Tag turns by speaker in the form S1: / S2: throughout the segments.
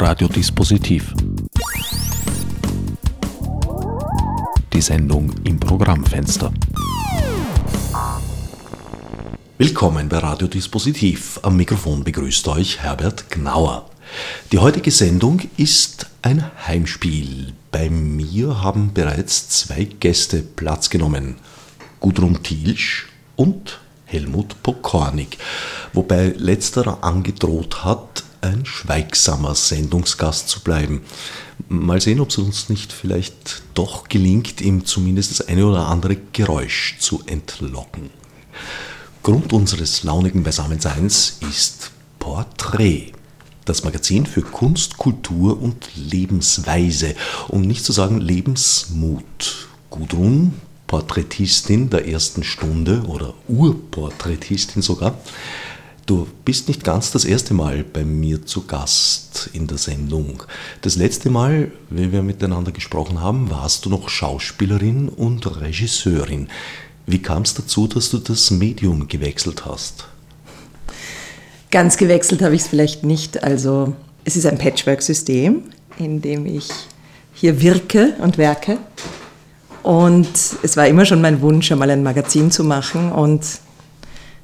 S1: Radiodispositiv. Die Sendung im Programmfenster. Willkommen bei Radiodispositiv. Am Mikrofon begrüßt euch Herbert Gnauer. Die heutige Sendung ist ein Heimspiel. Bei mir haben bereits zwei Gäste Platz genommen. Gudrun Thielsch und Helmut Pokornik, wobei letzterer angedroht hat, ein schweigsamer Sendungsgast zu bleiben. Mal sehen, ob es uns nicht vielleicht doch gelingt, ihm zumindest das eine oder andere Geräusch zu entlocken. Grund unseres launigen Beisammenseins ist Porträt. Das Magazin für Kunst, Kultur und Lebensweise, um nicht zu sagen Lebensmut. Gudrun, Porträtistin der ersten Stunde oder Urporträtistin sogar, Du bist nicht ganz das erste Mal bei mir zu Gast in der Sendung. Das letzte Mal, wenn wir miteinander gesprochen haben, warst du noch Schauspielerin und Regisseurin. Wie kam es dazu, dass du das Medium gewechselt hast?
S2: Ganz gewechselt habe ich es vielleicht nicht. Also es ist ein Patchwork-System, in dem ich hier wirke und werke. Und es war immer schon mein Wunsch, einmal ein Magazin zu machen. Und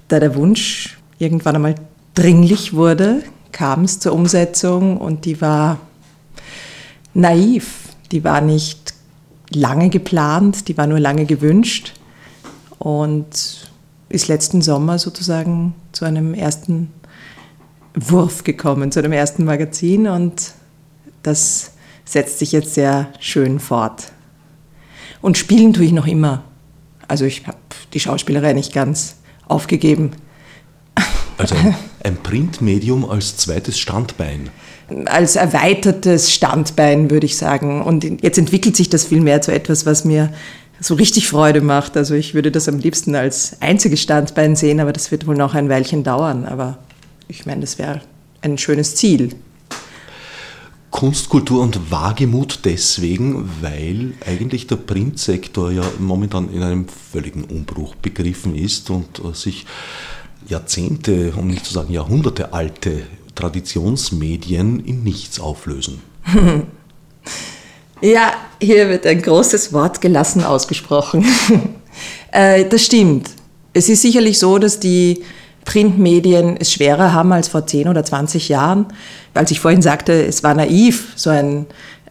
S2: da der Wunsch irgendwann einmal dringlich wurde, kam es zur Umsetzung und die war naiv. Die war nicht lange geplant, die war nur lange gewünscht und ist letzten Sommer sozusagen zu einem ersten Wurf gekommen, zu einem ersten Magazin und das setzt sich jetzt sehr schön fort. Und spielen tue ich noch immer. Also ich habe die Schauspielerei nicht ganz aufgegeben.
S1: Also ein Printmedium als zweites Standbein.
S2: Als erweitertes Standbein, würde ich sagen. Und jetzt entwickelt sich das viel mehr zu etwas, was mir so richtig Freude macht. Also ich würde das am liebsten als einziges Standbein sehen, aber das wird wohl noch ein Weilchen dauern. Aber ich meine, das wäre ein schönes Ziel.
S1: Kunst, Kultur und Wagemut deswegen, weil eigentlich der Printsektor ja momentan in einem völligen Umbruch begriffen ist und äh, sich Jahrzehnte, um nicht zu sagen Jahrhunderte alte Traditionsmedien in nichts auflösen.
S2: Ja, hier wird ein großes Wort gelassen ausgesprochen. Äh, das stimmt. Es ist sicherlich so, dass die Printmedien es schwerer haben als vor 10 oder 20 Jahren. Als ich vorhin sagte, es war naiv, so ein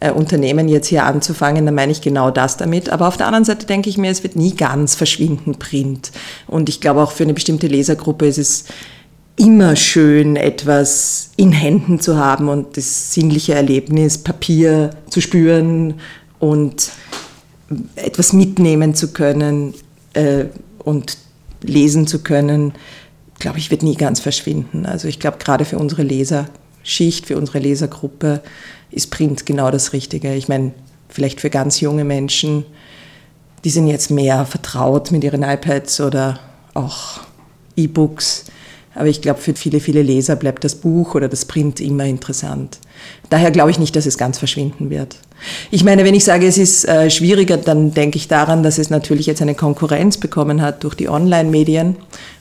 S2: äh, Unternehmen jetzt hier anzufangen, dann meine ich genau das damit. Aber auf der anderen Seite denke ich mir, es wird nie ganz verschwinden, Print. Und ich glaube auch für eine bestimmte Lesergruppe ist es immer schön, etwas in Händen zu haben und das sinnliche Erlebnis, Papier zu spüren und etwas mitnehmen zu können äh, und lesen zu können, glaube ich, wird nie ganz verschwinden. Also ich glaube, gerade für unsere Leserschicht, für unsere Lesergruppe ist Print genau das Richtige. Ich meine, vielleicht für ganz junge Menschen, die sind jetzt mehr vertraut mit ihren iPads oder auch E-Books. Aber ich glaube, für viele, viele Leser bleibt das Buch oder das Print immer interessant. Daher glaube ich nicht, dass es ganz verschwinden wird. Ich meine, wenn ich sage, es ist äh, schwieriger, dann denke ich daran, dass es natürlich jetzt eine Konkurrenz bekommen hat durch die Online-Medien.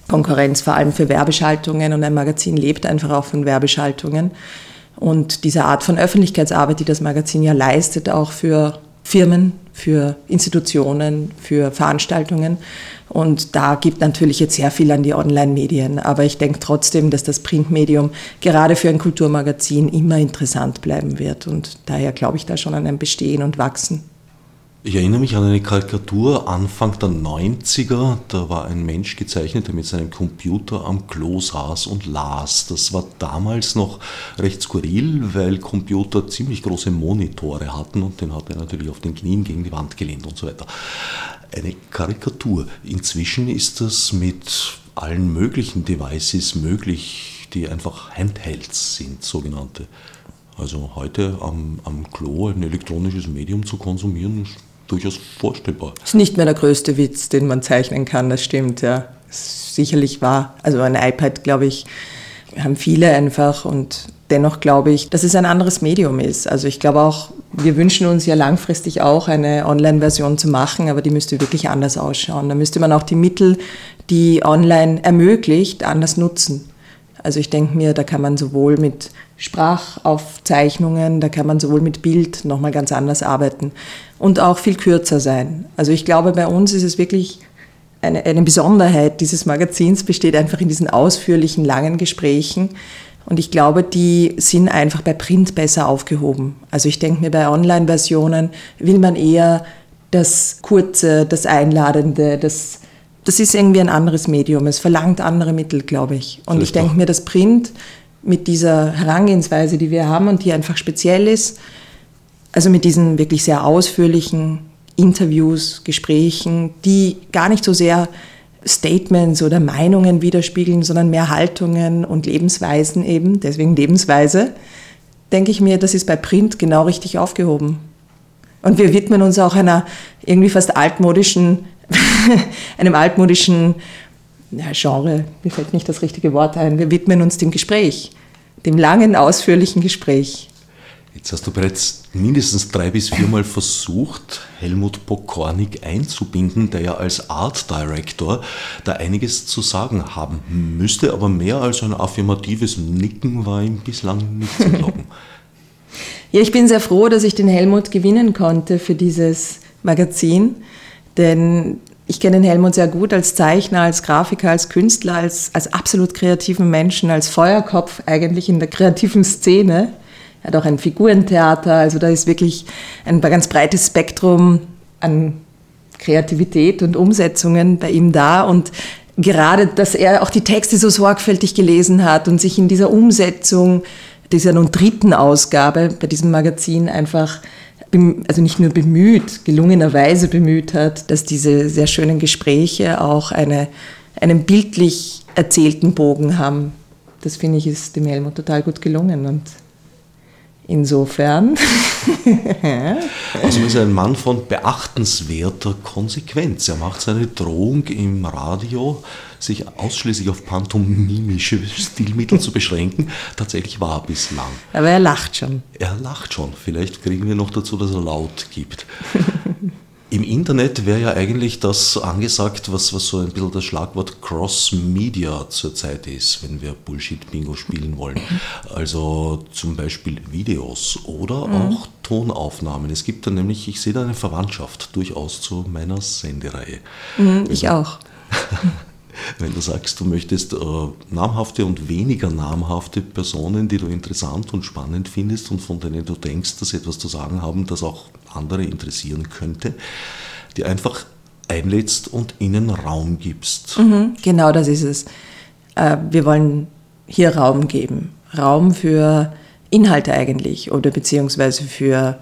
S2: Konkurrenz vor allem für Werbeschaltungen und ein Magazin lebt einfach auch von Werbeschaltungen. Und diese Art von Öffentlichkeitsarbeit, die das Magazin ja leistet, auch für Firmen, für Institutionen, für Veranstaltungen. Und da gibt natürlich jetzt sehr viel an die Online-Medien. Aber ich denke trotzdem, dass das Printmedium gerade für ein Kulturmagazin immer interessant bleiben wird. Und daher glaube ich da schon an ein Bestehen und Wachsen.
S1: Ich erinnere mich an eine Karikatur Anfang der 90er. Da war ein Mensch gezeichnet, der mit seinem Computer am Klo saß und las. Das war damals noch recht skurril, weil Computer ziemlich große Monitore hatten und den hat er natürlich auf den Knien gegen die Wand gelehnt und so weiter. Eine Karikatur. Inzwischen ist das mit allen möglichen Devices möglich, die einfach Handhelds sind, sogenannte. Also heute am, am Klo ein elektronisches Medium zu konsumieren, durchaus vorstellbar.
S2: Das ist nicht mehr der größte Witz, den man zeichnen kann, das stimmt, ja. Das sicherlich wahr. Also ein iPad, glaube ich, haben viele einfach und dennoch glaube ich, dass es ein anderes Medium ist. Also ich glaube auch, wir wünschen uns ja langfristig auch eine Online-Version zu machen, aber die müsste wirklich anders ausschauen. Da müsste man auch die Mittel, die online ermöglicht, anders nutzen. Also ich denke mir, da kann man sowohl mit Sprachaufzeichnungen, da kann man sowohl mit Bild nochmal ganz anders arbeiten und auch viel kürzer sein. Also ich glaube, bei uns ist es wirklich eine, eine Besonderheit dieses Magazins besteht einfach in diesen ausführlichen, langen Gesprächen. Und ich glaube, die sind einfach bei Print besser aufgehoben. Also ich denke mir, bei Online-Versionen will man eher das Kurze, das Einladende, das, das ist irgendwie ein anderes Medium. Es verlangt andere Mittel, glaube ich. Und Vielleicht ich denke mir, das Print mit dieser Herangehensweise, die wir haben und die einfach speziell ist, also mit diesen wirklich sehr ausführlichen Interviews, Gesprächen, die gar nicht so sehr Statements oder Meinungen widerspiegeln, sondern mehr Haltungen und Lebensweisen eben, deswegen Lebensweise, denke ich mir, das ist bei Print genau richtig aufgehoben. Und wir widmen uns auch einer irgendwie fast altmodischen, einem altmodischen ja, Genre, mir fällt nicht das richtige Wort ein, wir widmen uns dem Gespräch, dem langen, ausführlichen Gespräch.
S1: Jetzt hast du bereits mindestens drei bis viermal versucht, Helmut Pokornik einzubinden, der ja als Art Director da einiges zu sagen haben müsste, aber mehr als ein affirmatives Nicken war ihm bislang nicht zu glauben.
S2: ja, ich bin sehr froh, dass ich den Helmut gewinnen konnte für dieses Magazin, denn ich kenne den Helmut sehr gut als Zeichner, als Grafiker, als Künstler, als, als absolut kreativen Menschen, als Feuerkopf eigentlich in der kreativen Szene. Er hat auch ein Figurentheater, also da ist wirklich ein ganz breites Spektrum an Kreativität und Umsetzungen bei ihm da und gerade, dass er auch die Texte so sorgfältig gelesen hat und sich in dieser Umsetzung dieser nun dritten Ausgabe bei diesem Magazin einfach also nicht nur bemüht, gelungenerweise bemüht hat, dass diese sehr schönen Gespräche auch eine, einen bildlich erzählten Bogen haben. Das finde ich ist dem Helmut total gut gelungen und Insofern.
S1: also er ist ein Mann von beachtenswerter Konsequenz. Er macht seine Drohung im Radio, sich ausschließlich auf pantomimische Stilmittel zu beschränken, tatsächlich wahr bislang.
S2: Aber er lacht schon.
S1: Er lacht schon. Vielleicht kriegen wir noch dazu, dass er laut gibt. Im Internet wäre ja eigentlich das angesagt, was, was so ein bisschen das Schlagwort Cross-Media zurzeit ist, wenn wir Bullshit-Bingo spielen wollen. Also zum Beispiel Videos oder mhm. auch Tonaufnahmen. Es gibt da nämlich, ich sehe da eine Verwandtschaft durchaus zu meiner Sendereihe.
S2: Mhm, ich auch.
S1: wenn du sagst, du möchtest äh, namhafte und weniger namhafte Personen, die du interessant und spannend findest und von denen du denkst, dass sie etwas zu sagen haben, das auch andere interessieren könnte, die einfach einlädst und ihnen Raum gibst.
S2: Mhm, genau das ist es. Äh, wir wollen hier Raum geben. Raum für Inhalte eigentlich oder beziehungsweise für,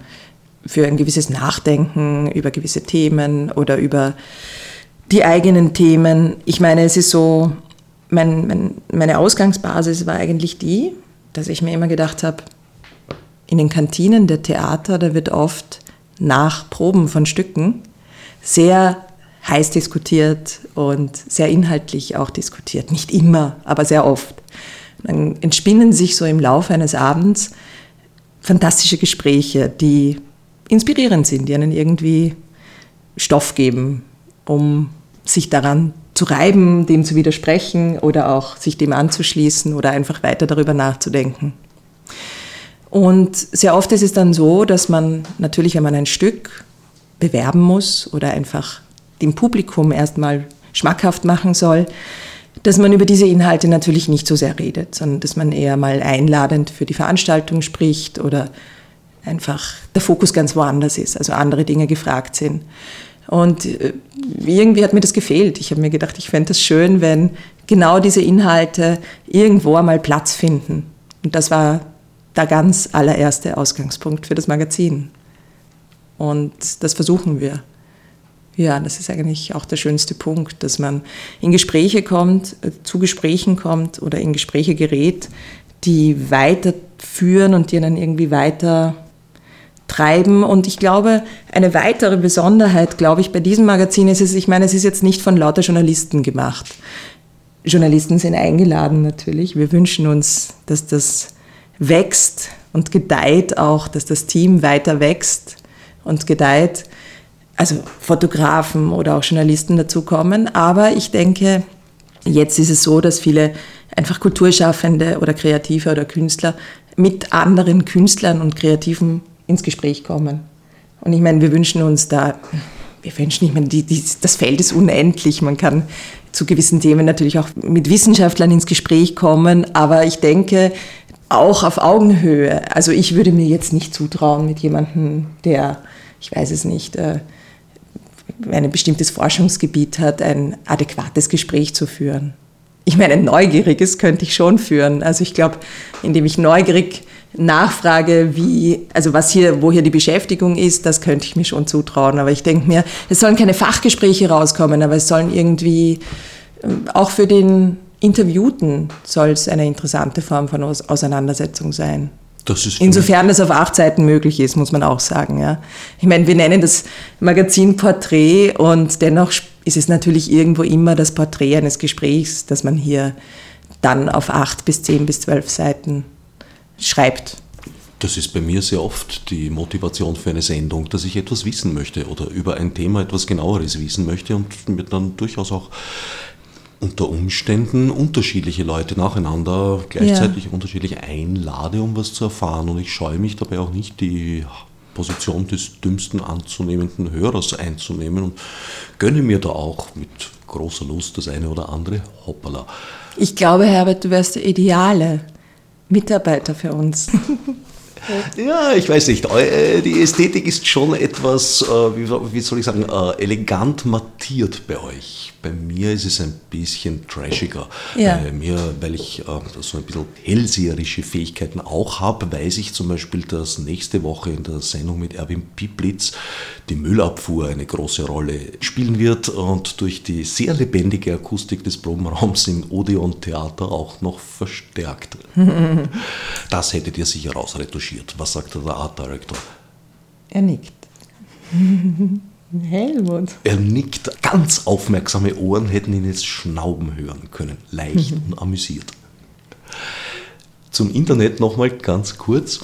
S2: für ein gewisses Nachdenken über gewisse Themen oder über die eigenen Themen. Ich meine, es ist so, mein, mein, meine Ausgangsbasis war eigentlich die, dass ich mir immer gedacht habe, in den Kantinen der Theater, da wird oft nach Proben von Stücken sehr heiß diskutiert und sehr inhaltlich auch diskutiert. Nicht immer, aber sehr oft. Dann entspinnen sich so im Laufe eines Abends fantastische Gespräche, die inspirierend sind, die einen irgendwie Stoff geben, um sich daran zu reiben, dem zu widersprechen oder auch sich dem anzuschließen oder einfach weiter darüber nachzudenken. Und sehr oft ist es dann so, dass man natürlich, wenn man ein Stück bewerben muss oder einfach dem Publikum erstmal schmackhaft machen soll, dass man über diese Inhalte natürlich nicht so sehr redet, sondern dass man eher mal einladend für die Veranstaltung spricht oder einfach der Fokus ganz woanders ist, also andere Dinge gefragt sind. Und äh, irgendwie hat mir das gefehlt. Ich habe mir gedacht, ich fände es schön, wenn genau diese Inhalte irgendwo einmal Platz finden. Und das war der ganz allererste Ausgangspunkt für das Magazin. Und das versuchen wir. Ja, das ist eigentlich auch der schönste Punkt, dass man in Gespräche kommt, äh, zu Gesprächen kommt oder in Gespräche gerät, die weiterführen und die einen irgendwie weiter treiben. Und ich glaube, eine weitere Besonderheit, glaube ich, bei diesem Magazin ist es, ich meine, es ist jetzt nicht von lauter Journalisten gemacht. Journalisten sind eingeladen natürlich. Wir wünschen uns, dass das wächst und gedeiht auch, dass das Team weiter wächst und gedeiht. Also Fotografen oder auch Journalisten dazukommen. Aber ich denke, jetzt ist es so, dass viele einfach Kulturschaffende oder Kreative oder Künstler mit anderen Künstlern und Kreativen ins Gespräch kommen. Und ich meine, wir wünschen uns da, wir wünschen, ich meine, die, die, das Feld ist unendlich. Man kann zu gewissen Themen natürlich auch mit Wissenschaftlern ins Gespräch kommen, aber ich denke, auch auf Augenhöhe. Also ich würde mir jetzt nicht zutrauen, mit jemandem, der, ich weiß es nicht, äh, ein bestimmtes Forschungsgebiet hat, ein adäquates Gespräch zu führen. Ich meine, ein neugieriges könnte ich schon führen. Also ich glaube, indem ich neugierig nachfrage, wie, also was hier, wo hier die Beschäftigung ist, das könnte ich mir schon zutrauen. Aber ich denke mir, es sollen keine Fachgespräche rauskommen, aber es sollen irgendwie äh, auch für den Interviewten soll es eine interessante Form von Auseinandersetzung sein. Das Insofern das auf acht Seiten möglich ist, muss man auch sagen. Ja. Ich meine, wir nennen das Magazin Porträt und dennoch ist es natürlich irgendwo immer das Porträt eines Gesprächs, das man hier dann auf acht bis zehn bis zwölf Seiten schreibt.
S1: Das ist bei mir sehr oft die Motivation für eine Sendung, dass ich etwas wissen möchte oder über ein Thema etwas genaueres wissen möchte und mir dann durchaus auch unter Umständen unterschiedliche Leute nacheinander gleichzeitig ja. unterschiedlich einlade, um was zu erfahren. Und ich scheue mich dabei auch nicht, die Position des dümmsten anzunehmenden Hörers einzunehmen und gönne mir da auch mit großer Lust das eine oder andere Hoppala.
S2: Ich glaube, Herbert, du wärst der ideale Mitarbeiter für uns.
S1: Ja, ich weiß nicht. Äh, die Ästhetik ist schon etwas, äh, wie soll ich sagen, äh, elegant mattiert bei euch. Bei mir ist es ein bisschen trashiger. Ja. Bei mir, weil ich so ein bisschen hellseherische Fähigkeiten auch habe, weiß ich zum Beispiel, dass nächste Woche in der Sendung mit Erwin Piplitz die Müllabfuhr eine große Rolle spielen wird und durch die sehr lebendige Akustik des Probenraums im Odeon Theater auch noch verstärkt. das hättet ihr sicher rausretuschiert. Was sagt der Art Director?
S2: Er nickt. Helmut.
S1: Er nickt. Ganz aufmerksame Ohren hätten ihn jetzt schnauben hören können. Leicht und amüsiert. Zum Internet nochmal ganz kurz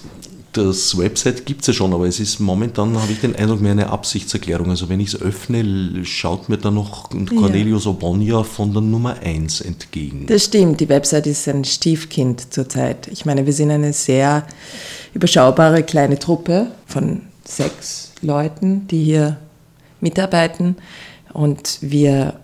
S1: das Website gibt es ja schon, aber es ist momentan, habe ich den Eindruck, mehr eine Absichtserklärung. Also wenn ich es öffne, schaut mir da noch Cornelius ja. Obonia von der Nummer 1 entgegen.
S2: Das stimmt, die Website ist ein Stiefkind zurzeit. Ich meine, wir sind eine sehr überschaubare kleine Truppe von sechs Leuten, die hier mitarbeiten. Und wir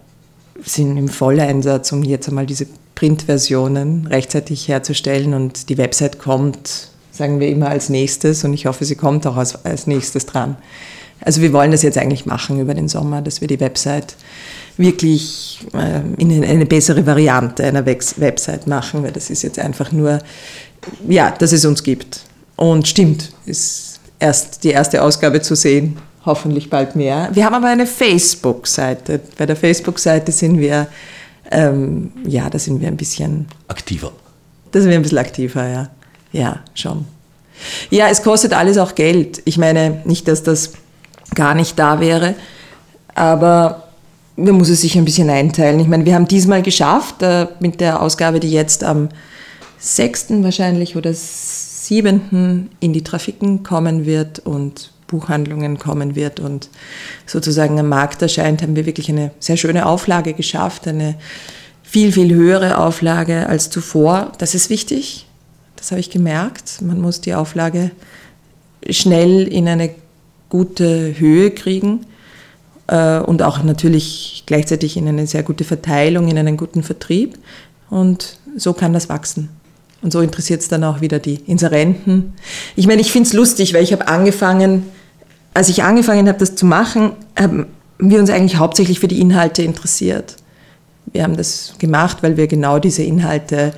S2: sind im Volleinsatz, um jetzt einmal diese Printversionen rechtzeitig herzustellen. Und die Website kommt sagen wir immer als nächstes und ich hoffe, sie kommt auch als, als nächstes dran. Also wir wollen das jetzt eigentlich machen über den Sommer, dass wir die Website wirklich äh, in eine bessere Variante einer Website machen, weil das ist jetzt einfach nur, ja, dass es uns gibt. Und stimmt, ist erst die erste Ausgabe zu sehen, hoffentlich bald mehr. Wir haben aber eine Facebook-Seite. Bei der Facebook-Seite sind wir, ähm, ja, da sind wir ein bisschen
S1: aktiver.
S2: Da sind wir ein bisschen aktiver, ja. Ja, schon. Ja, es kostet alles auch Geld. Ich meine, nicht, dass das gar nicht da wäre, aber man muss es sich ein bisschen einteilen. Ich meine, wir haben diesmal geschafft, äh, mit der Ausgabe, die jetzt am 6. wahrscheinlich oder 7. in die Trafiken kommen wird und Buchhandlungen kommen wird und sozusagen am Markt erscheint, haben wir wirklich eine sehr schöne Auflage geschafft, eine viel, viel höhere Auflage als zuvor. Das ist wichtig. Das habe ich gemerkt. Man muss die Auflage schnell in eine gute Höhe kriegen äh, und auch natürlich gleichzeitig in eine sehr gute Verteilung, in einen guten Vertrieb. Und so kann das wachsen. Und so interessiert es dann auch wieder die Inserenten. Ich meine, ich finde es lustig, weil ich habe angefangen, als ich angefangen habe, das zu machen, haben wir uns eigentlich hauptsächlich für die Inhalte interessiert. Wir haben das gemacht, weil wir genau diese Inhalte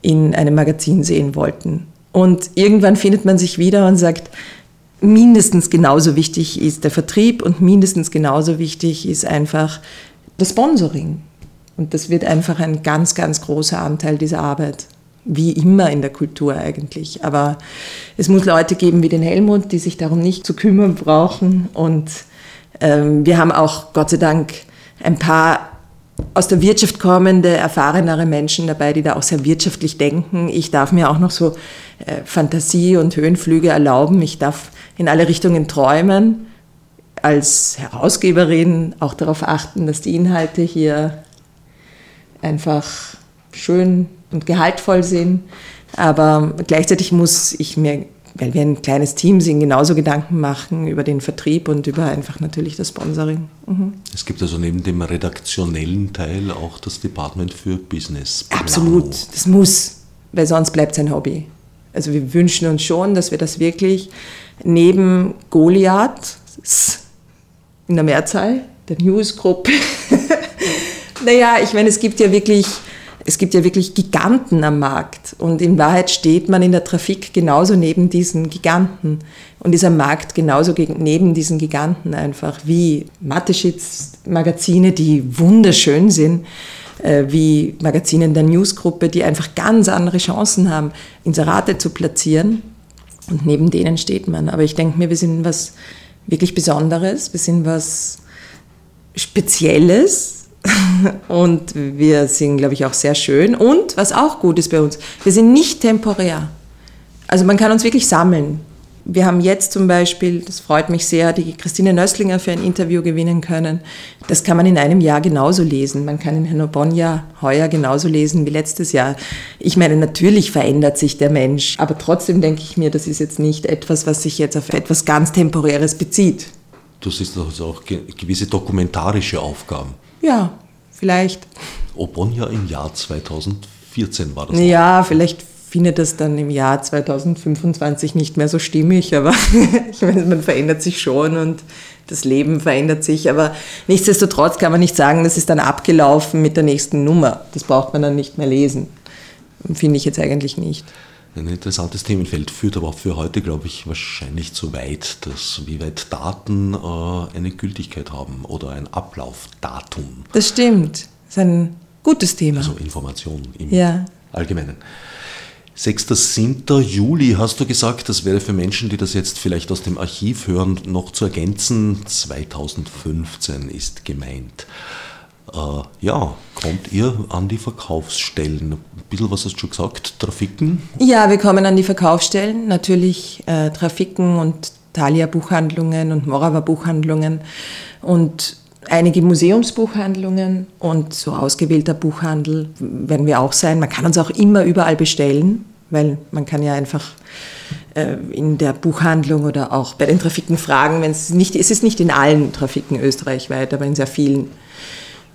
S2: in einem Magazin sehen wollten. Und irgendwann findet man sich wieder und sagt, mindestens genauso wichtig ist der Vertrieb und mindestens genauso wichtig ist einfach das Sponsoring. Und das wird einfach ein ganz, ganz großer Anteil dieser Arbeit. Wie immer in der Kultur eigentlich. Aber es muss Leute geben wie den Helmut, die sich darum nicht zu kümmern brauchen. Und ähm, wir haben auch Gott sei Dank ein paar aus der Wirtschaft kommende, erfahrenere Menschen dabei, die da auch sehr wirtschaftlich denken. Ich darf mir auch noch so äh, Fantasie und Höhenflüge erlauben. Ich darf in alle Richtungen träumen. Als Herausgeberin auch darauf achten, dass die Inhalte hier einfach schön und gehaltvoll sind. Aber gleichzeitig muss ich mir, weil wir ein kleines Team sind, genauso Gedanken machen über den Vertrieb und über einfach natürlich das Sponsoring.
S1: Mhm. Es gibt also neben dem redaktionellen Teil auch das Department für Business.
S2: -Planung. Absolut, das muss, weil sonst bleibt es ein Hobby. Also wir wünschen uns schon, dass wir das wirklich neben Goliath in der Mehrzahl, der Newsgruppe, naja, ich meine, es gibt ja wirklich es gibt ja wirklich Giganten am Markt. Und in Wahrheit steht man in der Trafik genauso neben diesen Giganten. Und ist am Markt genauso neben disen Giganten einfach wie Mateschitz-Magazine, die wunderschön sind, äh, wie Magazine in der Newsgruppe, die einfach ganz andere Chancen haben, Inserate zu platzieren. Und neben denen steht man. Aber ich denke mir, wir sind was wirklich Besonderes, wir sind was Spezielles und wir sind, glaube ich, auch sehr schön. Und was auch gut ist bei uns, wir sind nicht temporär. Also man kann uns wirklich sammeln. Wir haben jetzt zum Beispiel, das freut mich sehr, die Christine Nösslinger für ein Interview gewinnen können. Das kann man in einem Jahr genauso lesen. Man kann in Herrn Obonja heuer genauso lesen wie letztes Jahr. Ich meine, natürlich verändert sich der Mensch, aber trotzdem denke ich mir, das ist jetzt nicht etwas, was sich jetzt auf etwas ganz Temporäres bezieht.
S1: Du siehst also auch gewisse dokumentarische Aufgaben.
S2: Ja, vielleicht.
S1: Obonja im Jahr 2014 war
S2: das. Ja, auch. vielleicht findet das dann im Jahr 2025 nicht mehr so stimmig, aber ich meine, man verändert sich schon und das Leben verändert sich. Aber nichtsdestotrotz kann man nicht sagen, das ist dann abgelaufen mit der nächsten Nummer. Das braucht man dann nicht mehr lesen. Finde ich jetzt eigentlich nicht
S1: ein interessantes Themenfeld, führt aber auch für heute, glaube ich, wahrscheinlich zu weit, dass wie weit Daten äh, eine Gültigkeit haben oder ein Ablaufdatum.
S2: Das stimmt. Das ist ein gutes Thema.
S1: Also Information im ja. Allgemeinen. 6. 7. Juli hast du gesagt, das wäre für Menschen, die das jetzt vielleicht aus dem Archiv hören, noch zu ergänzen. 2015 ist gemeint. Äh, ja, kommt ihr an die Verkaufsstellen? Ein bisschen was hast du schon gesagt, Trafiken?
S2: Ja, wir kommen an die Verkaufsstellen, natürlich äh, Trafiken und Thalia Buchhandlungen und Morava Buchhandlungen und einige Museumsbuchhandlungen und so ausgewählter Buchhandel werden wir auch sein. Man kann uns auch immer überall bestellen, weil man kann ja einfach äh, in der Buchhandlung oder auch bei den Trafiken fragen, wenn es nicht, es ist nicht in allen Trafiken österreichweit, aber in sehr vielen.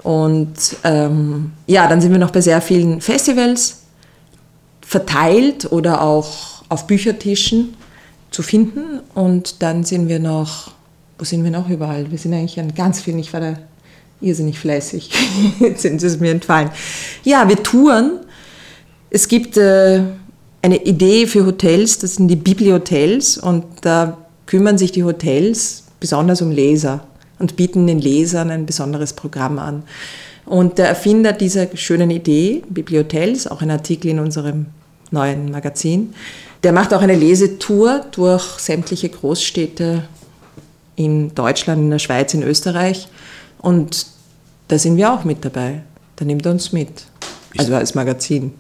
S2: Und ähm, ja, dann sind wir noch bei sehr vielen Festivals verteilt oder auch auf Büchertischen zu finden. Und dann sind wir noch, wo sind wir noch überall? Wir sind eigentlich an ganz vielen, ich war da irrsinnig fleißig, jetzt sind es mir entfallen. Ja, wir touren. Es gibt äh, eine Idee für Hotels, das sind die Bibliothels und da kümmern sich die Hotels besonders um Leser und bieten den Lesern ein besonderes Programm an. Und der Erfinder dieser schönen Idee, Bibliothels, auch ein Artikel in unserem neuen Magazin, der macht auch eine Lesetour durch sämtliche Großstädte in Deutschland, in der Schweiz, in Österreich. Und da sind wir auch mit dabei. Da nimmt er uns mit. Also als Magazin.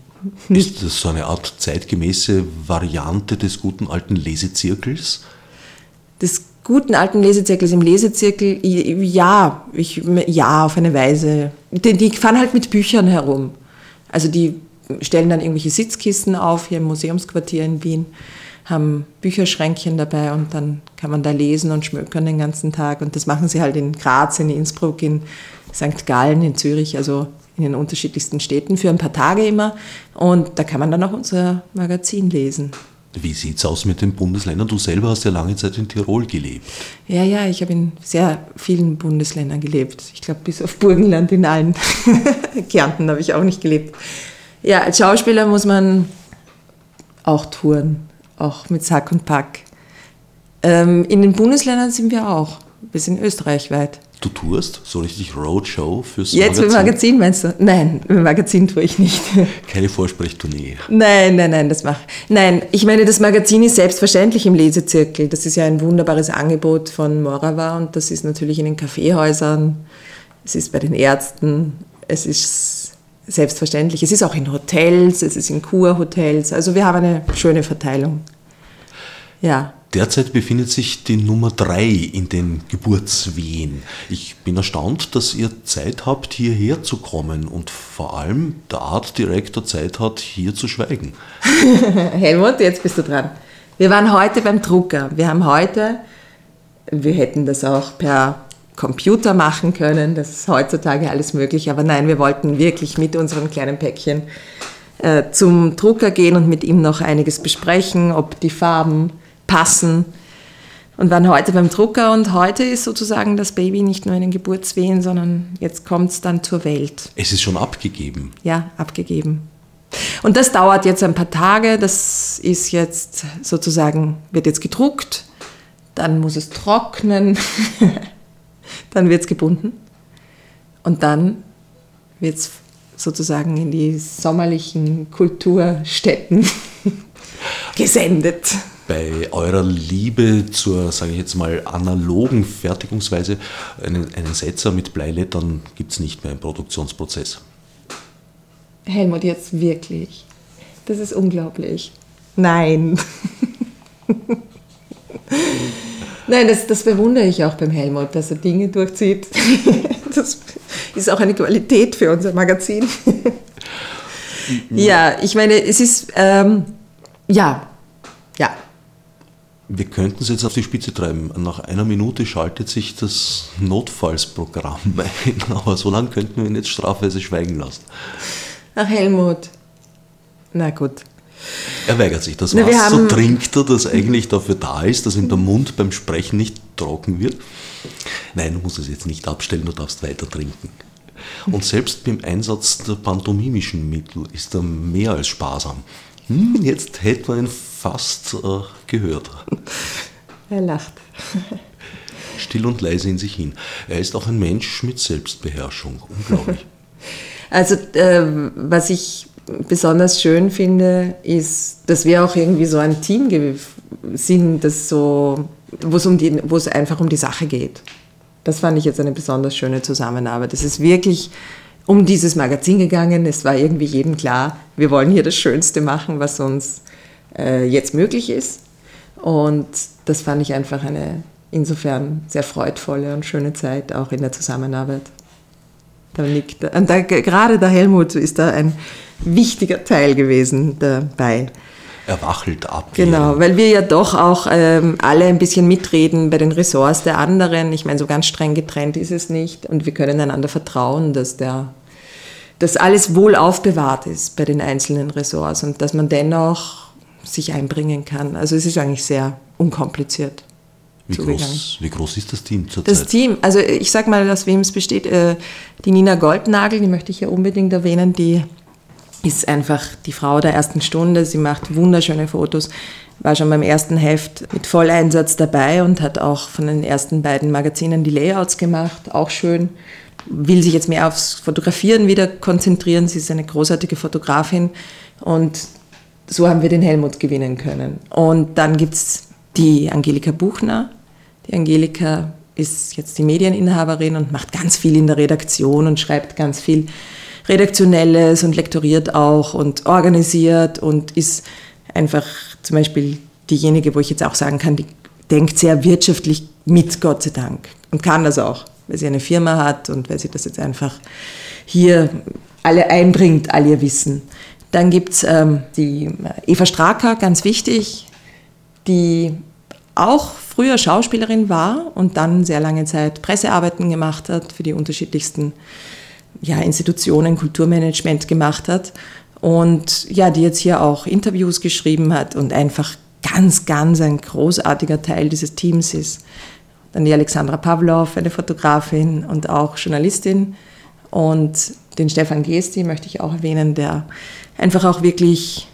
S1: Ist das so eine Art zeitgemäße Variante des guten alten Lesezirkels?
S2: Das guten alten Lesezirkels im Lesezirkel, ja, ich, ja, auf eine Weise. Die, die fahren halt mit Büchern herum. Also die stellen dann irgendwelche Sitzkisten auf hier im Museumsquartier in Wien, haben Bücherschränkchen dabei und dann kann man da lesen und schmökern den ganzen Tag. Und das machen sie halt in Graz, in Innsbruck, in St. Gallen, in Zürich, also in den unterschiedlichsten Städten für ein paar Tage immer. Und da kann man dann auch unser Magazin lesen.
S1: Wie sieht es aus mit den Bundesländern? Du selber hast ja lange Zeit in Tirol gelebt.
S2: Ja, ja, ich habe in sehr vielen Bundesländern gelebt. Ich glaube, bis auf Burgenland in allen. Kärnten habe ich auch nicht gelebt. Ja, als Schauspieler muss man auch touren, auch mit Sack und Pack. Ähm, in den Bundesländern sind wir auch. Wir sind österreichweit.
S1: Du tourst so richtig Roadshow fürs
S2: Jetzt Magazin? Jetzt mit Magazin meinst du? Nein, mit Magazin tue ich nicht.
S1: Keine Vorsprechtournee.
S2: Nein, nein, nein, das mache Nein, ich meine, das Magazin ist selbstverständlich im Lesezirkel. Das ist ja ein wunderbares Angebot von Morava und das ist natürlich in den Kaffeehäusern, es ist bei den Ärzten, es ist selbstverständlich. Es ist auch in Hotels, es ist in Kurhotels. Also wir haben eine schöne Verteilung. Ja.
S1: Derzeit befindet sich die Nummer 3 in den Geburtswehen. Ich bin erstaunt, dass ihr Zeit habt, hierher zu kommen und vor allem der Artdirektor Zeit hat, hier zu schweigen.
S2: Helmut, jetzt bist du dran. Wir waren heute beim Drucker. Wir haben heute, wir hätten das auch per Computer machen können, das ist heutzutage alles möglich, aber nein, wir wollten wirklich mit unserem kleinen Päckchen äh, zum Drucker gehen und mit ihm noch einiges besprechen, ob die Farben passen. Und waren heute beim Drucker und heute ist sozusagen das Baby nicht nur in den Geburtswehen, sondern jetzt kommt es dann zur Welt.
S1: Es ist schon abgegeben.
S2: Ja, abgegeben. Und das dauert jetzt ein paar Tage. Das ist jetzt sozusagen, wird jetzt gedruckt, dann muss es trocknen, dann wird es gebunden und dann wird es sozusagen in die sommerlichen Kulturstätten gesendet
S1: bei eurer Liebe zur, sage ich jetzt mal, analogen Fertigungsweise, einen, einen Setzer mit Bleilettern gibt es nicht mehr im Produktionsprozess.
S2: Helmut, jetzt wirklich. Das ist unglaublich. Nein. Nein, das, das bewundere ich auch beim Helmut, dass er Dinge durchzieht. Das ist auch eine Qualität für unser Magazin. Ja, ich meine, es ist, ähm, ja, ja,
S1: wir könnten es jetzt auf die Spitze treiben. Nach einer Minute schaltet sich das Notfallsprogramm ein, aber so lange könnten wir ihn jetzt strafweise schweigen lassen.
S2: Ach, Helmut. Na gut.
S1: Er weigert sich. Das Na, Wasser trinkt er, das eigentlich dafür da ist, dass ihm der Mund beim Sprechen nicht trocken wird. Nein, du musst es jetzt nicht abstellen, du darfst weiter trinken. Und selbst beim Einsatz der pantomimischen Mittel ist er mehr als sparsam. Hm, jetzt hätte man ihn fast äh, gehört.
S2: Er lacht.
S1: Still und leise in sich hin. Er ist auch ein Mensch mit Selbstbeherrschung. Unglaublich.
S2: Also, äh, was ich besonders schön finde, ist, dass wir auch irgendwie so ein Team sind, das so, wo es, um die, wo es einfach um die Sache geht. Das fand ich jetzt eine besonders schöne Zusammenarbeit. Es ist wirklich um dieses Magazin gegangen. Es war irgendwie jedem klar, wir wollen hier das Schönste machen, was uns äh, jetzt möglich ist. Und das fand ich einfach eine insofern sehr freudvolle und schöne Zeit, auch in der Zusammenarbeit. Da und da, gerade der Helmut ist da ein wichtiger Teil gewesen dabei.
S1: Er wachelt ab.
S2: Genau, weil wir ja doch auch ähm, alle ein bisschen mitreden bei den Ressorts der anderen. Ich meine, so ganz streng getrennt ist es nicht. Und wir können einander vertrauen, dass der dass alles wohl aufbewahrt ist bei den einzelnen Ressorts und dass man dennoch sich einbringen kann. Also es ist eigentlich sehr unkompliziert.
S1: Wie groß, wie groß, ist das Team zurzeit?
S2: Das Team, also ich sage mal, aus wem es besteht. Äh, die Nina Goldnagel, die möchte ich ja unbedingt erwähnen, die ist einfach die Frau der ersten Stunde. Sie macht wunderschöne Fotos, war schon beim ersten Heft mit Volleinsatz dabei und hat auch von den ersten beiden Magazinen die Layouts gemacht, auch schön. Will sich jetzt mehr aufs Fotografieren wieder konzentrieren. Sie ist eine großartige Fotografin und so haben wir den Helmut gewinnen können. Und dann gibt es die Angelika Buchner. Die Angelika ist jetzt die Medieninhaberin und macht ganz viel in der Redaktion und schreibt ganz viel Redaktionelles und lektoriert auch und organisiert und ist einfach zum Beispiel diejenige, wo ich jetzt auch sagen kann, die denkt sehr wirtschaftlich mit, Gott sei Dank. Und kann das auch, weil sie eine Firma hat und weil sie das jetzt einfach hier alle einbringt, all ihr Wissen. Dann gibt es ähm, die Eva Straker, ganz wichtig, die auch früher Schauspielerin war und dann sehr lange Zeit Pressearbeiten gemacht hat für die unterschiedlichsten ja, Institutionen, Kulturmanagement gemacht hat und ja, die jetzt hier auch Interviews geschrieben hat und einfach ganz, ganz ein großartiger Teil dieses Teams ist. Dann die Alexandra Pavlov, eine Fotografin und auch Journalistin und den Stefan Gesti möchte ich auch erwähnen, der einfach auch wirklich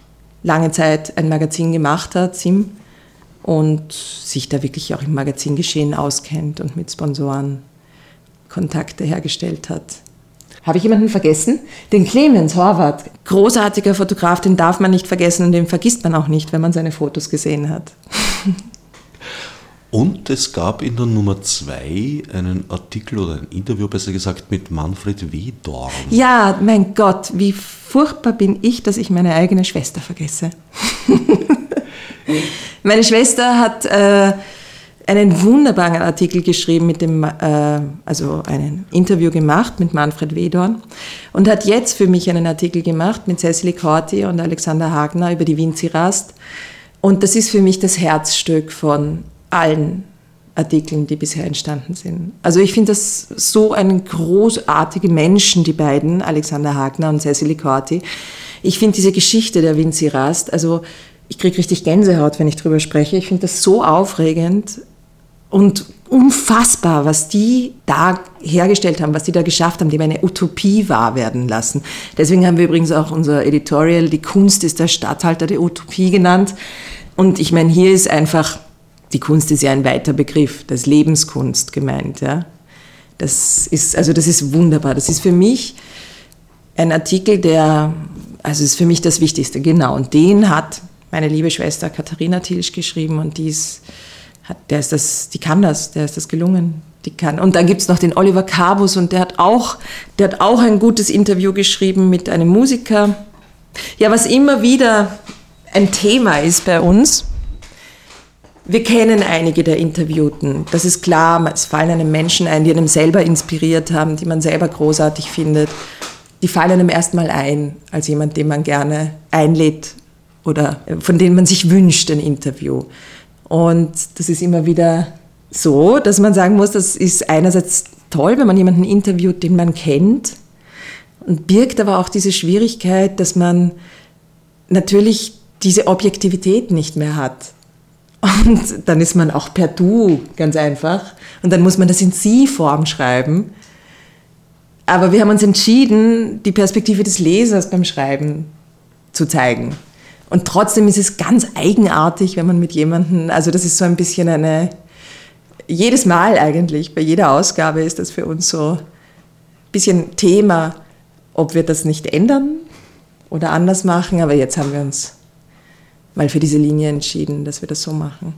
S2: lange Zeit ein Magazin gemacht hat, Sim, und sich da wirklich auch im Magazingeschehen auskennt und mit Sponsoren Kontakte hergestellt hat. Habe ich jemanden vergessen? Den Clemens Horvath, großartiger Fotograf, den darf man nicht vergessen und den vergisst man auch nicht, wenn man seine Fotos gesehen hat.
S1: Und es gab in der Nummer 2 einen Artikel oder ein Interview, besser gesagt, mit Manfred Wedorn.
S2: Ja, mein Gott, wie furchtbar bin ich, dass ich meine eigene Schwester vergesse. Meine Schwester hat äh, einen wunderbaren Artikel geschrieben mit dem, äh, also ein Interview gemacht mit Manfred Wedorn und hat jetzt für mich einen Artikel gemacht mit Cecily Corti und Alexander Hagner über die Winzirast. Und das ist für mich das Herzstück von allen Artikeln, die bisher entstanden sind. Also ich finde das so ein großartige Menschen, die beiden, Alexander Hagner und Cecily Corti. Ich finde diese Geschichte der Winzirast, also ich kriege richtig Gänsehaut, wenn ich drüber spreche. Ich finde das so aufregend und unfassbar, was die da hergestellt haben, was die da geschafft haben, die haben eine Utopie wahr werden lassen. Deswegen haben wir übrigens auch unser Editorial Die Kunst ist der Statthalter der Utopie genannt. Und ich meine, hier ist einfach, die Kunst ist ja ein weiter Begriff, das Lebenskunst gemeint. Ja? Das ist, also das ist wunderbar. Das ist für mich ein Artikel, der, also ist für mich das Wichtigste, genau. Und den hat meine liebe Schwester Katharina Tilsch geschrieben und die ist, hat, der ist das, die kann das, der ist das gelungen. Die kann. Und dann gibt es noch den Oliver Carbus und der hat, auch, der hat auch ein gutes Interview geschrieben mit einem Musiker. Ja, was immer wieder ein Thema ist bei uns, wir kennen einige der Interviewten. Das ist klar, es fallen einem Menschen ein, die einem selber inspiriert haben, die man selber großartig findet. Die fallen einem erstmal ein, als jemand, den man gerne einlädt oder von denen man sich wünscht, ein Interview. Und das ist immer wieder so, dass man sagen muss, das ist einerseits toll, wenn man jemanden interviewt, den man kennt, und birgt aber auch diese Schwierigkeit, dass man natürlich diese Objektivität nicht mehr hat. Und dann ist man auch per Du ganz einfach. Und dann muss man das in Sie-Form schreiben. Aber wir haben uns entschieden, die Perspektive des Lesers beim Schreiben zu zeigen. Und trotzdem ist es ganz eigenartig, wenn man mit jemandem, also das ist so ein bisschen eine, jedes Mal eigentlich, bei jeder Ausgabe ist das für uns so ein bisschen Thema, ob wir das nicht ändern oder anders machen. Aber jetzt haben wir uns mal für diese Linie entschieden, dass wir das so machen.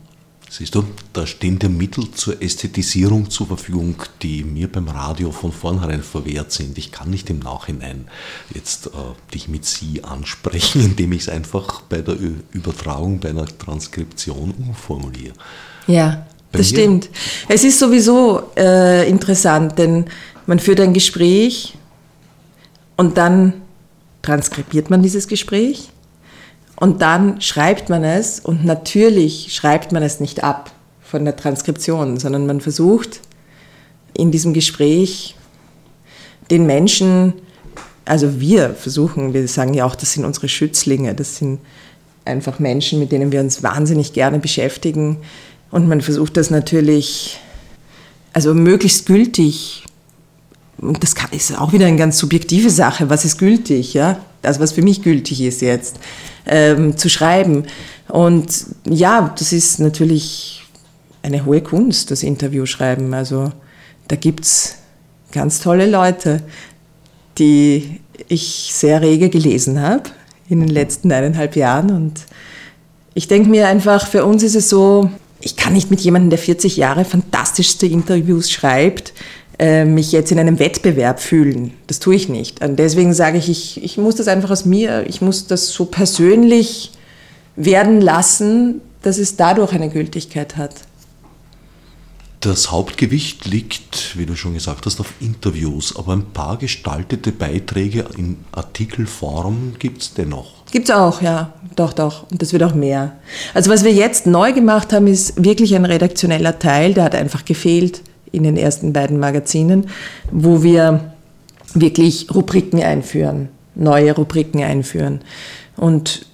S1: Siehst du, da stehen dir Mittel zur Ästhetisierung zur Verfügung, die mir beim Radio von vornherein verwehrt sind. Ich kann nicht im Nachhinein jetzt äh, dich mit Sie ansprechen, indem ich es einfach bei der Übertragung, bei einer Transkription umformuliere.
S2: Ja, bei das stimmt. Es ist sowieso äh, interessant, denn man führt ein Gespräch und dann transkribiert man dieses Gespräch und dann schreibt man es und natürlich schreibt man es nicht ab von der Transkription, sondern man versucht in diesem Gespräch den Menschen, also wir versuchen, wir sagen ja auch, das sind unsere Schützlinge, das sind einfach Menschen, mit denen wir uns wahnsinnig gerne beschäftigen. Und man versucht das natürlich, also möglichst gültig. Und das ist auch wieder eine ganz subjektive Sache, was ist gültig, ja? Also was für mich gültig ist jetzt, ähm, zu schreiben. Und ja, das ist natürlich eine hohe Kunst, das Interview schreiben. Also da gibt es ganz tolle Leute, die ich sehr rege gelesen habe in den letzten eineinhalb Jahren. Und ich denke mir einfach, für uns ist es so, ich kann nicht mit jemandem, der 40 Jahre fantastischste Interviews schreibt, mich jetzt in einem Wettbewerb fühlen. Das tue ich nicht. Und deswegen sage ich, ich, ich muss das einfach aus mir, ich muss das so persönlich werden lassen, dass es dadurch eine Gültigkeit hat.
S1: Das Hauptgewicht liegt, wie du schon gesagt hast, auf Interviews, aber ein paar gestaltete Beiträge in Artikelform gibt es dennoch.
S2: Gibt es auch, ja, doch, doch. Und das wird auch mehr. Also was wir jetzt neu gemacht haben, ist wirklich ein redaktioneller Teil, der hat einfach gefehlt in den ersten beiden Magazinen, wo wir wirklich Rubriken einführen, neue Rubriken einführen. Und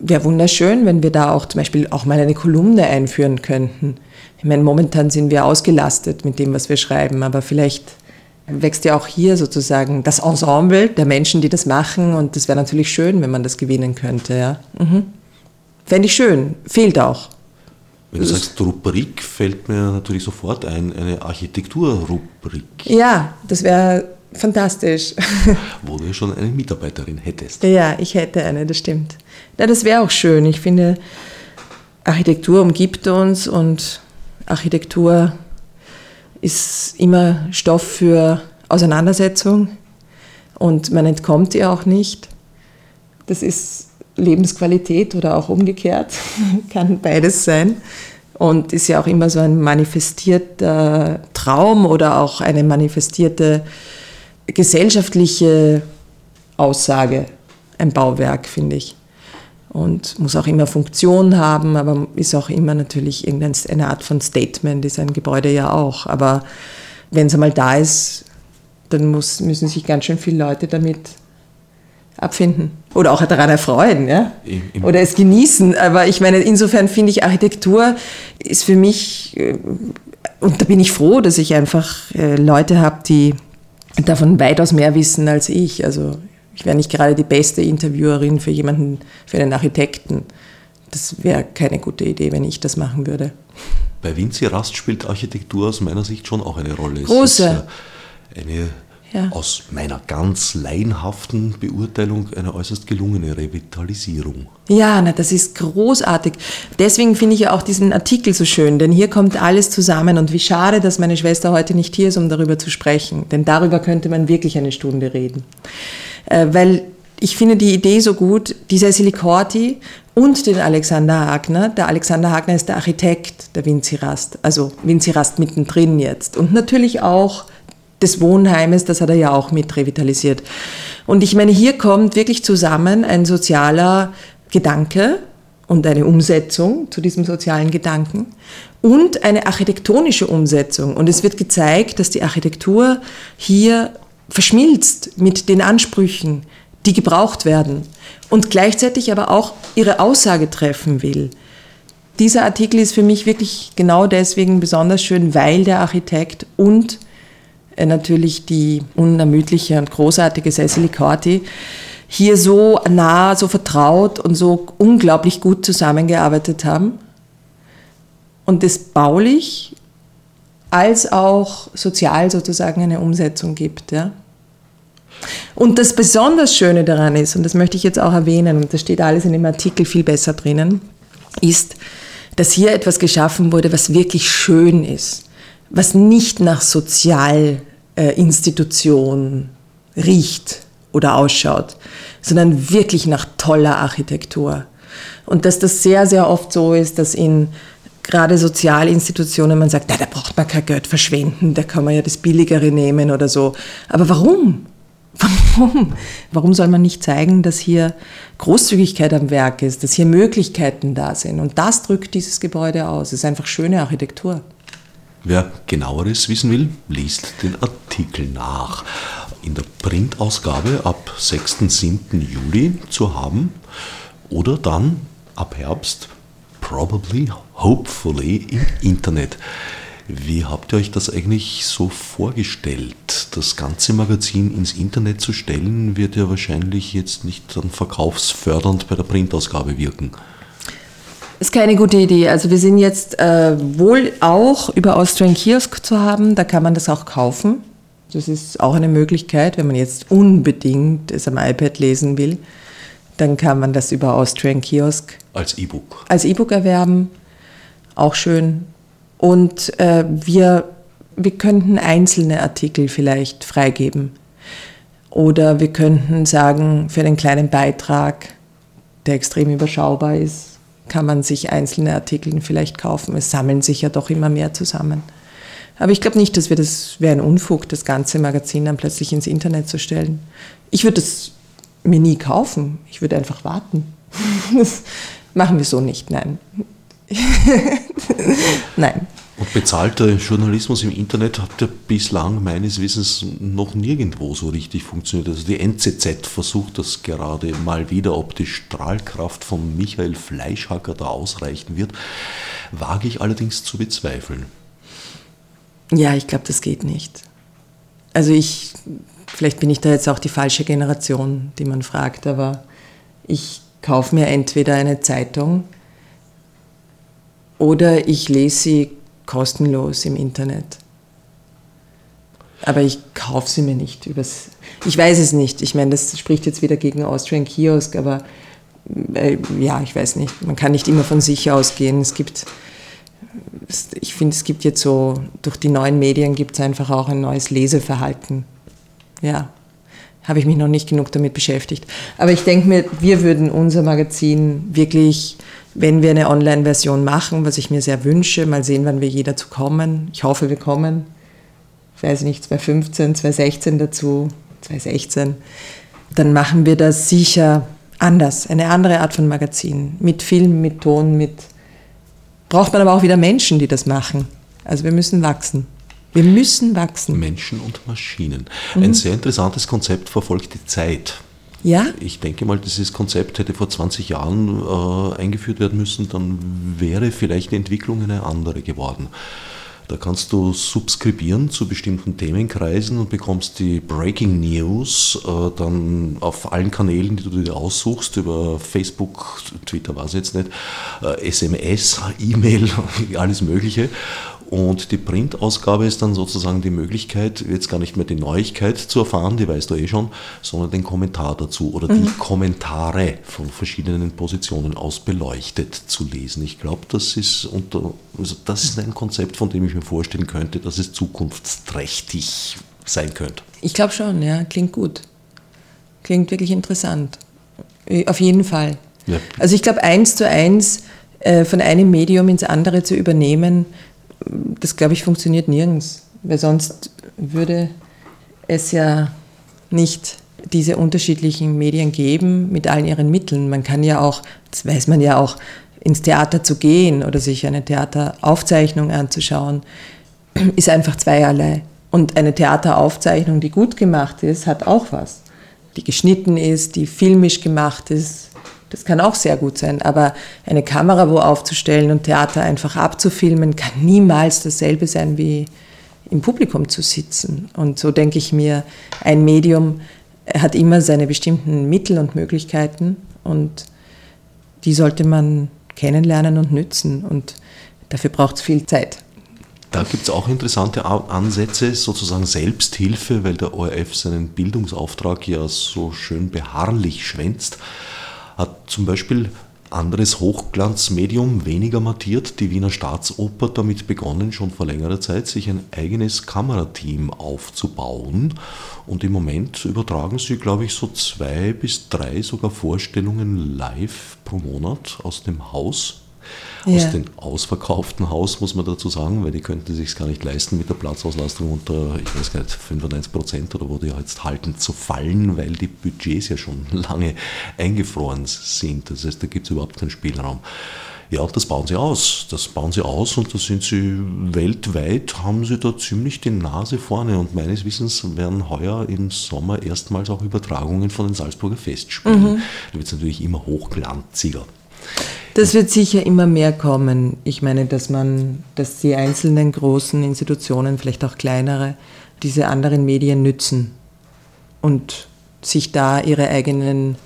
S2: wäre wunderschön, wenn wir da auch zum Beispiel auch mal eine Kolumne einführen könnten. Ich meine, momentan sind wir ausgelastet mit dem, was wir schreiben, aber vielleicht wächst ja auch hier sozusagen das Ensemble der Menschen, die das machen und das wäre natürlich schön, wenn man das gewinnen könnte. Ja. Mhm. Fände ich schön, fehlt auch.
S1: Wenn du sagst Rubrik, fällt mir natürlich sofort ein, eine Architekturrubrik.
S2: Ja, das wäre fantastisch.
S1: Wo du schon eine Mitarbeiterin hättest.
S2: Ja, ich hätte eine, das stimmt. Ja, das wäre auch schön. Ich finde, Architektur umgibt uns und Architektur ist immer Stoff für Auseinandersetzung und man entkommt ihr auch nicht. Das ist Lebensqualität oder auch umgekehrt. Kann beides sein. Und ist ja auch immer so ein manifestierter Traum oder auch eine manifestierte gesellschaftliche Aussage, ein Bauwerk, finde ich. Und muss auch immer Funktion haben, aber ist auch immer natürlich irgendeine Art von Statement, ist ein Gebäude ja auch. Aber wenn es einmal da ist, dann muss, müssen sich ganz schön viele Leute damit abfinden. Oder auch daran erfreuen, ja? Oder es genießen. Aber ich meine, insofern finde ich, Architektur ist für mich, äh, und da bin ich froh, dass ich einfach äh, Leute habe, die davon weitaus mehr wissen als ich. Also ich wäre nicht gerade die beste Interviewerin für jemanden, für einen Architekten. Das wäre keine gute Idee, wenn ich das machen würde.
S1: Bei Vinci Rast spielt Architektur aus meiner Sicht schon auch eine Rolle.
S2: Große.
S1: eine ja. aus meiner ganz laienhaften Beurteilung eine äußerst gelungene Revitalisierung.
S2: Ja, na, das ist großartig. Deswegen finde ich ja auch diesen Artikel so schön, denn hier kommt alles zusammen und wie schade, dass meine Schwester heute nicht hier ist, um darüber zu sprechen, denn darüber könnte man wirklich eine Stunde reden. Äh, weil ich finde die Idee so gut, die Cecily Corti und den Alexander Hagner. Der Alexander Hagner ist der Architekt der Vinci Rast, also Vinci Rast mittendrin jetzt. Und natürlich auch des Wohnheimes, das hat er ja auch mit revitalisiert. Und ich meine, hier kommt wirklich zusammen ein sozialer Gedanke und eine Umsetzung zu diesem sozialen Gedanken und eine architektonische Umsetzung. Und es wird gezeigt, dass die Architektur hier verschmilzt mit den Ansprüchen, die gebraucht werden und gleichzeitig aber auch ihre Aussage treffen will. Dieser Artikel ist für mich wirklich genau deswegen besonders schön, weil der Architekt und natürlich die unermüdliche und großartige Cecily Corti hier so nah, so vertraut und so unglaublich gut zusammengearbeitet haben und das baulich als auch sozial sozusagen eine Umsetzung gibt. Ja? Und das besonders Schöne daran ist, und das möchte ich jetzt auch erwähnen, und das steht alles in dem Artikel viel besser drinnen, ist, dass hier etwas geschaffen wurde, was wirklich schön ist, was nicht nach Sozialinstitution riecht oder ausschaut, sondern wirklich nach toller Architektur. Und dass das sehr, sehr oft so ist, dass in gerade Sozialinstitutionen man sagt, da braucht man kein Geld verschwenden, da kann man ja das Billigere nehmen oder so. Aber warum? Warum? Warum soll man nicht zeigen, dass hier Großzügigkeit am Werk ist, dass hier Möglichkeiten da sind? Und das drückt dieses Gebäude aus. Es ist einfach schöne Architektur.
S1: Wer genaueres wissen will, liest den Artikel nach. In der Printausgabe ab 6. 7. Juli zu haben oder dann ab Herbst, probably, hopefully im Internet. Wie habt ihr euch das eigentlich so vorgestellt? Das ganze Magazin ins Internet zu stellen, wird ja wahrscheinlich jetzt nicht dann verkaufsfördernd bei der Printausgabe wirken.
S2: Ist keine gute Idee. Also wir sind jetzt äh, wohl auch über Austrian Kiosk zu haben. Da kann man das auch kaufen. Das ist auch eine Möglichkeit, wenn man jetzt unbedingt es am iPad lesen will. Dann kann man das über Austrian Kiosk
S1: als E-Book
S2: als E-Book erwerben. Auch schön. Und äh, wir, wir könnten einzelne Artikel vielleicht freigeben. Oder wir könnten sagen, für einen kleinen Beitrag, der extrem überschaubar ist, kann man sich einzelne Artikel vielleicht kaufen. Es sammeln sich ja doch immer mehr zusammen. Aber ich glaube nicht, dass wir das wäre ein Unfug, das ganze Magazin dann plötzlich ins Internet zu stellen. Ich würde es mir nie kaufen. Ich würde einfach warten. Das machen wir so nicht, nein. Nein.
S1: Und bezahlter Journalismus im Internet hat ja bislang meines Wissens noch nirgendwo so richtig funktioniert. Also die NZZ versucht das gerade mal wieder, ob die Strahlkraft von Michael Fleischhacker da ausreichen wird, wage ich allerdings zu bezweifeln.
S2: Ja, ich glaube, das geht nicht. Also ich, vielleicht bin ich da jetzt auch die falsche Generation, die man fragt, aber ich kaufe mir entweder eine Zeitung, oder ich lese sie kostenlos im Internet. Aber ich kaufe sie mir nicht übers. Ich weiß es nicht. Ich meine, das spricht jetzt wieder gegen Austrian Kiosk, aber äh, ja, ich weiß nicht. Man kann nicht immer von sich ausgehen. Es gibt, ich finde, es gibt jetzt so, durch die neuen Medien gibt es einfach auch ein neues Leseverhalten. Ja. Habe ich mich noch nicht genug damit beschäftigt. Aber ich denke mir, wir würden unser Magazin wirklich, wenn wir eine Online-Version machen, was ich mir sehr wünsche, mal sehen, wann wir je dazu kommen. Ich hoffe, wir kommen, ich weiß nicht, 2015, 2016 dazu, 2016. Dann machen wir das sicher anders, eine andere Art von Magazin, mit Film, mit Ton, mit... Braucht man aber auch wieder Menschen, die das machen. Also wir müssen wachsen. Wir müssen wachsen.
S1: Menschen und Maschinen. Mhm. Ein sehr interessantes Konzept verfolgt die Zeit.
S2: Ja?
S1: Ich denke mal, dieses Konzept hätte vor 20 Jahren äh, eingeführt werden müssen, dann wäre vielleicht die Entwicklung eine andere geworden. Da kannst du subskribieren zu bestimmten Themenkreisen und bekommst die Breaking News äh, dann auf allen Kanälen, die du dir aussuchst, über Facebook, Twitter war es jetzt nicht, äh, SMS, E-Mail, alles Mögliche. Und die Printausgabe ist dann sozusagen die Möglichkeit, jetzt gar nicht mehr die Neuigkeit zu erfahren, die weißt du eh schon, sondern den Kommentar dazu oder mhm. die Kommentare von verschiedenen Positionen aus beleuchtet zu lesen. Ich glaube, das ist unter, also das ist ein Konzept, von dem ich mir vorstellen könnte, dass es zukunftsträchtig sein könnte.
S2: Ich glaube schon, ja, klingt gut. Klingt wirklich interessant. Auf jeden Fall. Ja. Also ich glaube, eins zu eins äh, von einem Medium ins andere zu übernehmen, das glaube ich funktioniert nirgends, weil sonst würde es ja nicht diese unterschiedlichen Medien geben mit allen ihren Mitteln. Man kann ja auch, das weiß man ja auch, ins Theater zu gehen oder sich eine Theateraufzeichnung anzuschauen, ist einfach zweierlei. Und eine Theateraufzeichnung, die gut gemacht ist, hat auch was. Die geschnitten ist, die filmisch gemacht ist, das kann auch sehr gut sein, aber eine Kamera wo aufzustellen und Theater einfach abzufilmen, kann niemals dasselbe sein wie im Publikum zu sitzen. Und so denke ich mir, ein Medium hat immer seine bestimmten Mittel und Möglichkeiten und die sollte man kennenlernen und nützen und dafür braucht es viel Zeit.
S1: Da gibt es auch interessante Ansätze, sozusagen Selbsthilfe, weil der ORF seinen Bildungsauftrag ja so schön beharrlich schwänzt hat zum Beispiel anderes Hochglanzmedium weniger mattiert, die Wiener Staatsoper damit begonnen, schon vor längerer Zeit sich ein eigenes Kamerateam aufzubauen. Und im Moment übertragen sie, glaube ich, so zwei bis drei sogar Vorstellungen live pro Monat aus dem Haus ja. aus dem ausverkauften Haus, muss man dazu sagen, weil die könnten sich gar nicht leisten, mit der Platzauslastung unter, ich weiß gar nicht, 95 Prozent oder wo die jetzt halten, zu fallen, weil die Budgets ja schon lange eingefroren sind. Das heißt, da gibt es überhaupt keinen Spielraum. Ja, das bauen sie aus. Das bauen sie aus und da sind sie weltweit, haben sie da ziemlich die Nase vorne. Und meines Wissens werden heuer im Sommer erstmals auch Übertragungen von den Salzburger Festspielen. Mhm. Da wird es natürlich immer hochglanziger.
S2: Das wird sicher immer mehr kommen. Ich meine, dass man, dass die einzelnen großen Institutionen, vielleicht auch kleinere, diese anderen Medien nützen und sich da ihre eigenen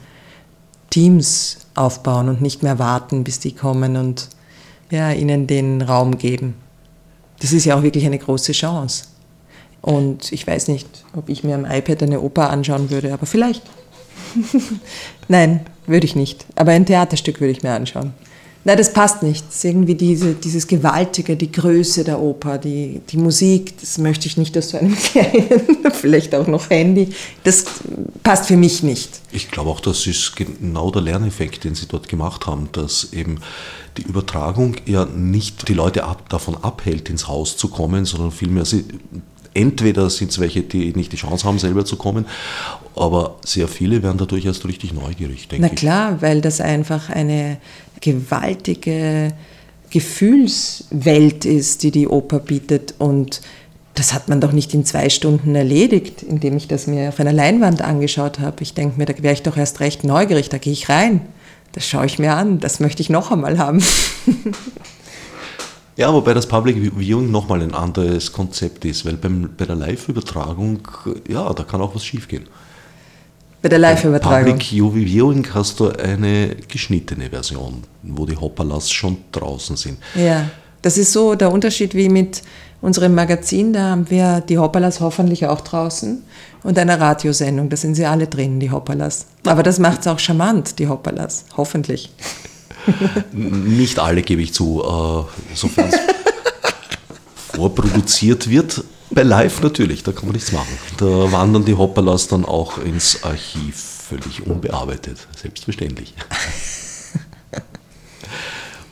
S2: Teams aufbauen und nicht mehr warten, bis die kommen und ja, ihnen den Raum geben. Das ist ja auch wirklich eine große Chance. Und ich weiß nicht, ob ich mir am iPad eine Oper anschauen würde, aber vielleicht. Nein, würde ich nicht. Aber ein Theaterstück würde ich mir anschauen. Nein, das passt nicht. Das irgendwie diese, dieses Gewaltige, die Größe der Oper, die, die Musik, das möchte ich nicht aus so einem kleinen, vielleicht auch noch Handy. Das passt für mich nicht.
S1: Ich glaube auch, das ist genau der Lerneffekt, den Sie dort gemacht haben, dass eben die Übertragung ja nicht die Leute ab, davon abhält, ins Haus zu kommen, sondern vielmehr sie entweder sind es welche, die nicht die Chance haben, selber zu kommen, aber sehr viele werden dadurch erst richtig neugierig,
S2: denke ich. Na klar, weil das einfach eine gewaltige Gefühlswelt ist, die die Oper bietet und das hat man doch nicht in zwei Stunden erledigt, indem ich das mir auf einer Leinwand angeschaut habe. Ich denke mir, da wäre ich doch erst recht neugierig, da gehe ich rein. Das schaue ich mir an, das möchte ich noch einmal haben.
S1: Ja, wobei das Public Viewing nochmal ein anderes Konzept ist, weil beim, bei der Live-Übertragung, ja, da kann auch was schiefgehen.
S2: Bei der Live-Übertragung?
S1: Public Viewing hast du eine geschnittene Version, wo die Hopperlas schon draußen sind.
S2: Ja, das ist so der Unterschied wie mit unserem Magazin, da haben wir die Hopperlas hoffentlich auch draußen und eine Radiosendung, da sind sie alle drin, die Hopperlas. Aber das macht es auch charmant, die Hopperlas, hoffentlich.
S1: Nicht alle gebe ich zu, äh, sofern es vorproduziert wird. Bei Live natürlich, da kann man nichts machen. Da wandern die Hopperlas dann auch ins Archiv, völlig unbearbeitet, selbstverständlich.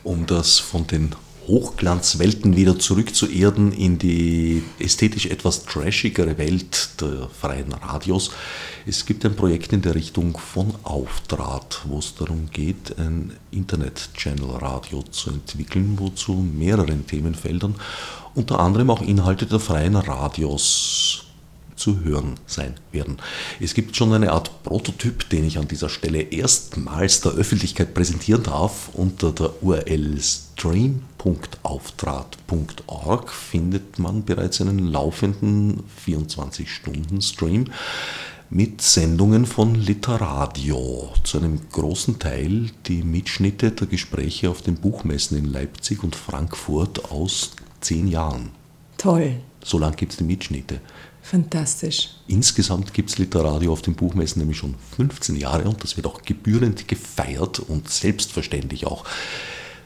S1: Um das von den Hochglanzwelten wieder zurück zu erden in die ästhetisch etwas trashigere Welt der freien Radios. Es gibt ein Projekt in der Richtung von Auftrag, wo es darum geht, ein Internet-Channel-Radio zu entwickeln, wozu mehreren Themenfeldern, unter anderem auch Inhalte der freien Radios zu hören sein werden. Es gibt schon eine Art Prototyp, den ich an dieser Stelle erstmals der Öffentlichkeit präsentieren darf. Unter der URL stream.auftrat.org findet man bereits einen laufenden 24-Stunden-Stream mit Sendungen von Literadio. Zu einem großen Teil die Mitschnitte der Gespräche auf den Buchmessen in Leipzig und Frankfurt aus zehn Jahren.
S2: Toll.
S1: So lang gibt es die Mitschnitte.
S2: Fantastisch.
S1: Insgesamt gibt es Literadio auf den Buchmessen nämlich schon 15 Jahre und das wird auch gebührend gefeiert und selbstverständlich auch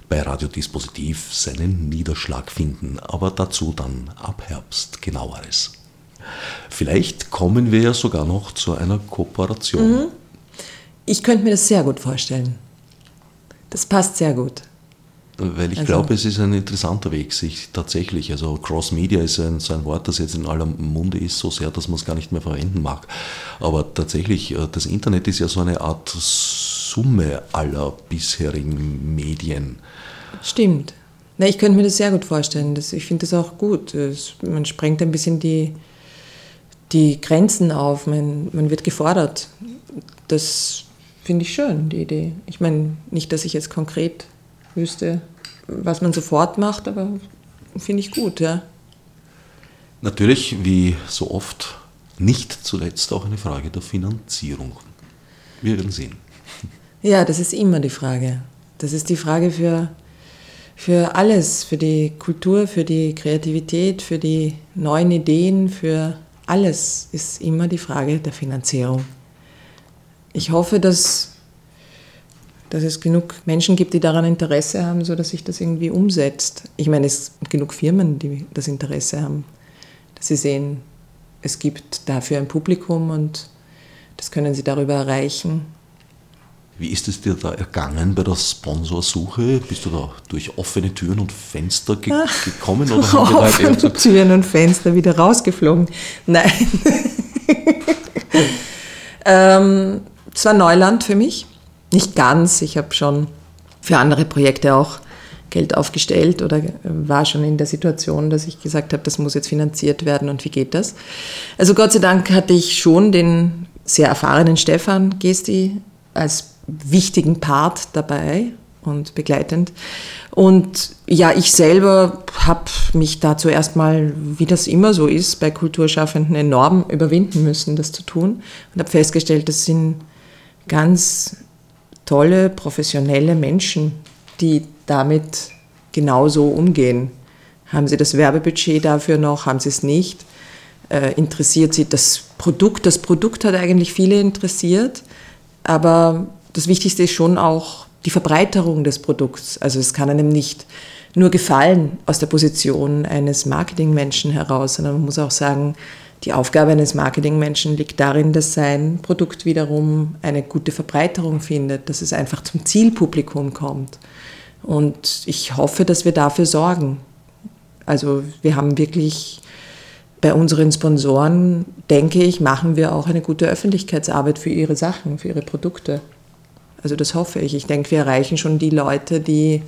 S1: bei Radiodispositiv seinen Niederschlag finden. Aber dazu dann ab Herbst genaueres. Vielleicht kommen wir ja sogar noch zu einer Kooperation. Mhm.
S2: Ich könnte mir das sehr gut vorstellen. Das passt sehr gut.
S1: Weil ich also. glaube, es ist ein interessanter Weg, sich tatsächlich, also Cross-Media ist ein, so ein Wort, das jetzt in aller Munde ist, so sehr, dass man es gar nicht mehr verwenden mag. Aber tatsächlich, äh, das Internet ist ja so eine Art Summe aller bisherigen Medien.
S2: Stimmt. Na, ich könnte mir das sehr gut vorstellen. Das, ich finde das auch gut. Das, man sprengt ein bisschen die, die Grenzen auf. Man, man wird gefordert. Das finde ich schön, die Idee. Ich meine, nicht, dass ich jetzt konkret wüsste, was man sofort macht, aber finde ich gut, ja.
S1: Natürlich, wie so oft, nicht zuletzt auch eine Frage der Finanzierung. Wir werden sehen.
S2: Ja, das ist immer die Frage. Das ist die Frage für, für alles, für die Kultur, für die Kreativität, für die neuen Ideen, für alles ist immer die Frage der Finanzierung. Ich hoffe, dass dass es genug Menschen gibt, die daran Interesse haben, sodass sich das irgendwie umsetzt. Ich meine, es gibt genug Firmen, die das Interesse haben, dass sie sehen, es gibt dafür ein Publikum und das können sie darüber erreichen.
S1: Wie ist es dir da ergangen bei der Sponsorsuche? Bist du da durch offene Türen und Fenster ge ah. gekommen?
S2: Oder haben offene gesagt, Türen und Fenster wieder rausgeflogen? Nein. ähm, es war Neuland für mich. Nicht ganz. Ich habe schon für andere Projekte auch Geld aufgestellt oder war schon in der Situation, dass ich gesagt habe, das muss jetzt finanziert werden und wie geht das? Also Gott sei Dank hatte ich schon den sehr erfahrenen Stefan Gesti als wichtigen Part dabei und begleitend. Und ja, ich selber habe mich da zuerst mal, wie das immer so ist, bei Kulturschaffenden enorm überwinden müssen, das zu tun. Und habe festgestellt, das sind ganz tolle, professionelle Menschen, die damit genauso umgehen. Haben sie das Werbebudget dafür noch? Haben sie es nicht? Äh, interessiert sie das Produkt? Das Produkt hat eigentlich viele interessiert, aber das Wichtigste ist schon auch die Verbreiterung des Produkts. Also es kann einem nicht nur gefallen aus der Position eines Marketingmenschen heraus, sondern man muss auch sagen, die Aufgabe eines Marketingmenschen liegt darin, dass sein Produkt wiederum eine gute Verbreiterung findet, dass es einfach zum Zielpublikum kommt. Und ich hoffe, dass wir dafür sorgen. Also wir haben wirklich bei unseren Sponsoren, denke ich, machen wir auch eine gute Öffentlichkeitsarbeit für ihre Sachen, für ihre Produkte. Also das hoffe ich. Ich denke, wir erreichen schon die Leute, die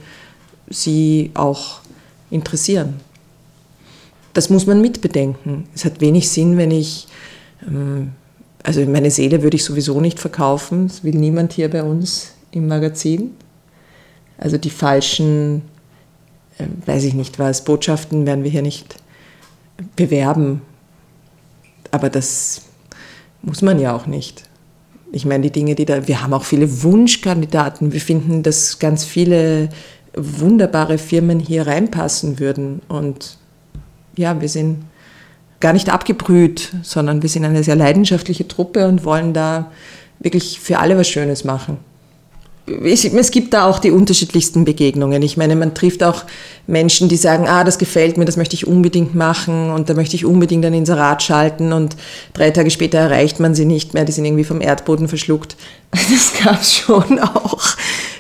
S2: sie auch interessieren das muss man mitbedenken. Es hat wenig Sinn, wenn ich, ähm, also meine Seele würde ich sowieso nicht verkaufen, das will niemand hier bei uns im Magazin. Also die falschen, äh, weiß ich nicht was, Botschaften werden wir hier nicht bewerben. Aber das muss man ja auch nicht. Ich meine, die Dinge, die da, wir haben auch viele Wunschkandidaten. Wir finden, dass ganz viele wunderbare Firmen hier reinpassen würden. Und ja, wir sind gar nicht abgebrüht, sondern wir sind eine sehr leidenschaftliche Truppe und wollen da wirklich für alle was Schönes machen. es gibt da auch die unterschiedlichsten Begegnungen. Ich meine, man trifft auch Menschen, die sagen, ah, das gefällt mir, das möchte ich unbedingt machen und da möchte ich unbedingt ein Inserat schalten und drei Tage später erreicht man sie nicht mehr, die sind irgendwie vom Erdboden verschluckt. Das gab es schon auch,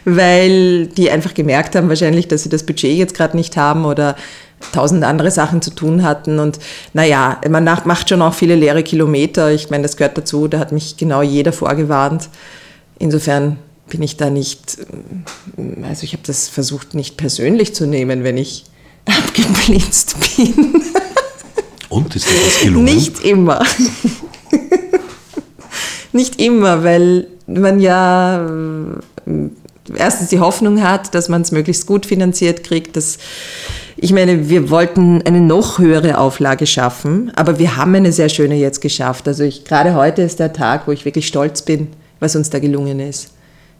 S2: weil die einfach gemerkt haben wahrscheinlich, dass sie das Budget jetzt gerade nicht haben oder tausend andere Sachen zu tun hatten. Und naja, man macht schon auch viele leere Kilometer. Ich meine, das gehört dazu, da hat mich genau jeder vorgewarnt. Insofern bin ich da nicht, also ich habe das versucht nicht persönlich zu nehmen, wenn ich abgeblitzt bin.
S1: Und ist dir das gelungen?
S2: Nicht immer. nicht immer, weil man ja äh, erstens die Hoffnung hat, dass man es möglichst gut finanziert kriegt. Dass, ich meine, wir wollten eine noch höhere Auflage schaffen, aber wir haben eine sehr schöne jetzt geschafft. Also ich, gerade heute ist der Tag, wo ich wirklich stolz bin, was uns da gelungen ist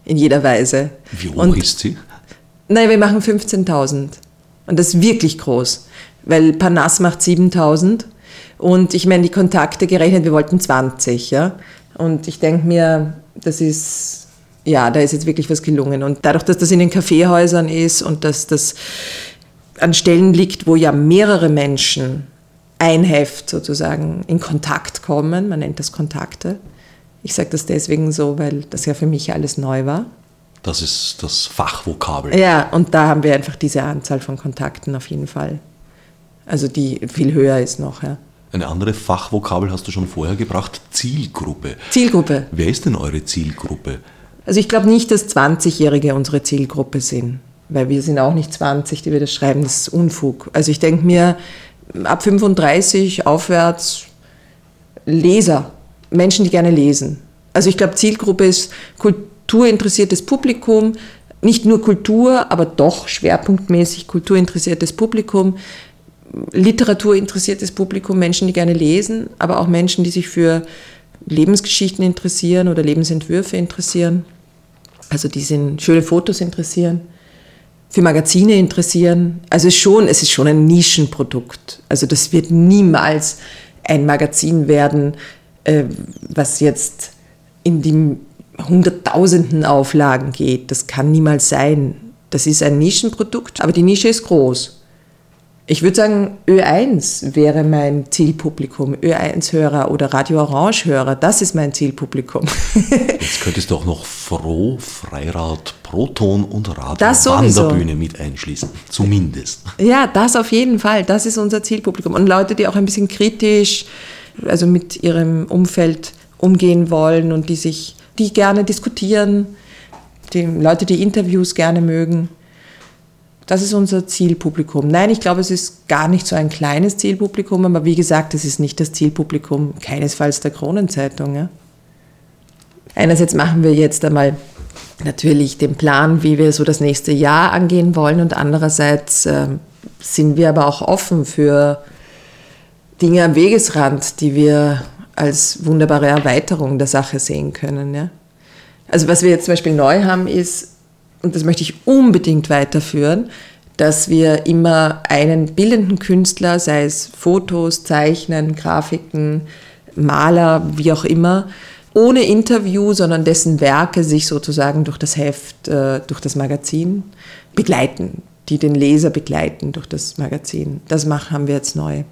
S2: in jeder Weise.
S1: Wie hoch und, ist sie?
S2: Nein, wir machen 15.000. Und das ist wirklich groß, weil Panas macht 7.000. Und ich meine, die Kontakte gerechnet, wir wollten 20. Ja? Und ich denke mir, das ist, ja, da ist jetzt wirklich was gelungen. Und dadurch, dass das in den Kaffeehäusern ist und dass das an Stellen liegt, wo ja mehrere Menschen ein Heft sozusagen in Kontakt kommen, man nennt das Kontakte, ich sage das deswegen so, weil das ja für mich alles neu war.
S1: Das ist das Fachvokabel.
S2: Ja, und da haben wir einfach diese Anzahl von Kontakten auf jeden Fall. Also die viel höher ist noch, ja.
S1: Eine andere Fachvokabel hast du schon vorher gebracht, Zielgruppe.
S2: Zielgruppe.
S1: Wer ist denn eure Zielgruppe?
S2: Also ich glaube nicht, dass 20-Jährige unsere Zielgruppe sind, weil wir sind auch nicht 20, die wir das schreiben, das ist Unfug. Also ich denke mir, ab 35 aufwärts Leser, Menschen, die gerne lesen. Also ich glaube, Zielgruppe ist kulturinteressiertes Publikum, nicht nur Kultur, aber doch schwerpunktmäßig kulturinteressiertes Publikum, literaturinteressiertes Publikum, Menschen, die gerne lesen, aber auch Menschen, die sich für Lebensgeschichten interessieren oder Lebensentwürfe interessieren, also die sind schöne Fotos interessieren, für Magazine interessieren. Also schon, es ist schon ein Nischenprodukt. Also das wird niemals ein Magazin werden, äh, was jetzt in die hunderttausenden Auflagen geht. Das kann niemals sein. Das ist ein Nischenprodukt, aber die Nische ist groß. Ich würde sagen, Ö1 wäre mein Zielpublikum, Ö1-Hörer oder Radio Orange-Hörer, das ist mein Zielpublikum.
S1: Jetzt könntest du auch noch Froh, Freirad, Proton und Radio Wanderbühne mit einschließen, zumindest.
S2: Ja, das auf jeden Fall, das ist unser Zielpublikum. Und Leute, die auch ein bisschen kritisch also mit ihrem Umfeld umgehen wollen und die sich, die gerne diskutieren, die Leute, die Interviews gerne mögen. Das ist unser Zielpublikum. Nein, ich glaube, es ist gar nicht so ein kleines Zielpublikum, aber wie gesagt, es ist nicht das Zielpublikum keinesfalls der Kronenzeitung. Ja? Einerseits machen wir jetzt einmal natürlich den Plan, wie wir so das nächste Jahr angehen wollen und andererseits äh, sind wir aber auch offen für Dinge am Wegesrand, die wir als wunderbare Erweiterung der Sache sehen können. Ja? Also was wir jetzt zum Beispiel neu haben ist, und das möchte ich unbedingt weiterführen, dass wir immer einen bildenden Künstler, sei es Fotos, Zeichnen, Grafiken, Maler, wie auch immer, ohne Interview, sondern dessen Werke sich sozusagen durch das Heft, äh, durch das Magazin begleiten, die den Leser begleiten durch das Magazin. Das machen, haben wir jetzt neu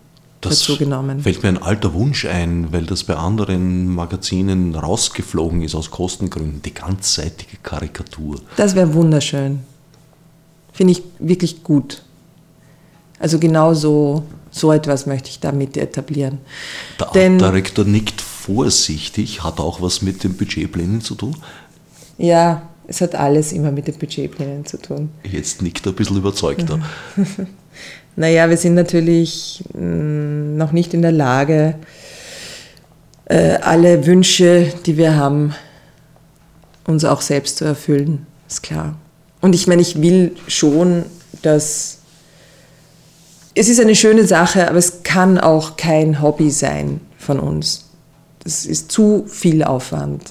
S1: das dazu genommen. Fällt mir ein alter Wunsch ein, weil das bei anderen Magazinen rausgeflogen ist aus Kostengründen, die ganzseitige Karikatur.
S2: Das wäre wunderschön. Finde ich wirklich gut. Also genau so, so etwas möchte ich damit etablieren.
S1: Der Denn, Artdirektor nickt vorsichtig, hat auch was mit den Budgetplänen zu tun?
S2: Ja, es hat alles immer mit den Budgetplänen zu tun.
S1: Jetzt nickt er ein bisschen überzeugter.
S2: Naja, wir sind natürlich mm, noch nicht in der Lage, äh, alle Wünsche, die wir haben, uns auch selbst zu erfüllen, ist klar. Und ich meine, ich will schon, dass es ist eine schöne Sache, aber es kann auch kein Hobby sein von uns. Das ist zu viel Aufwand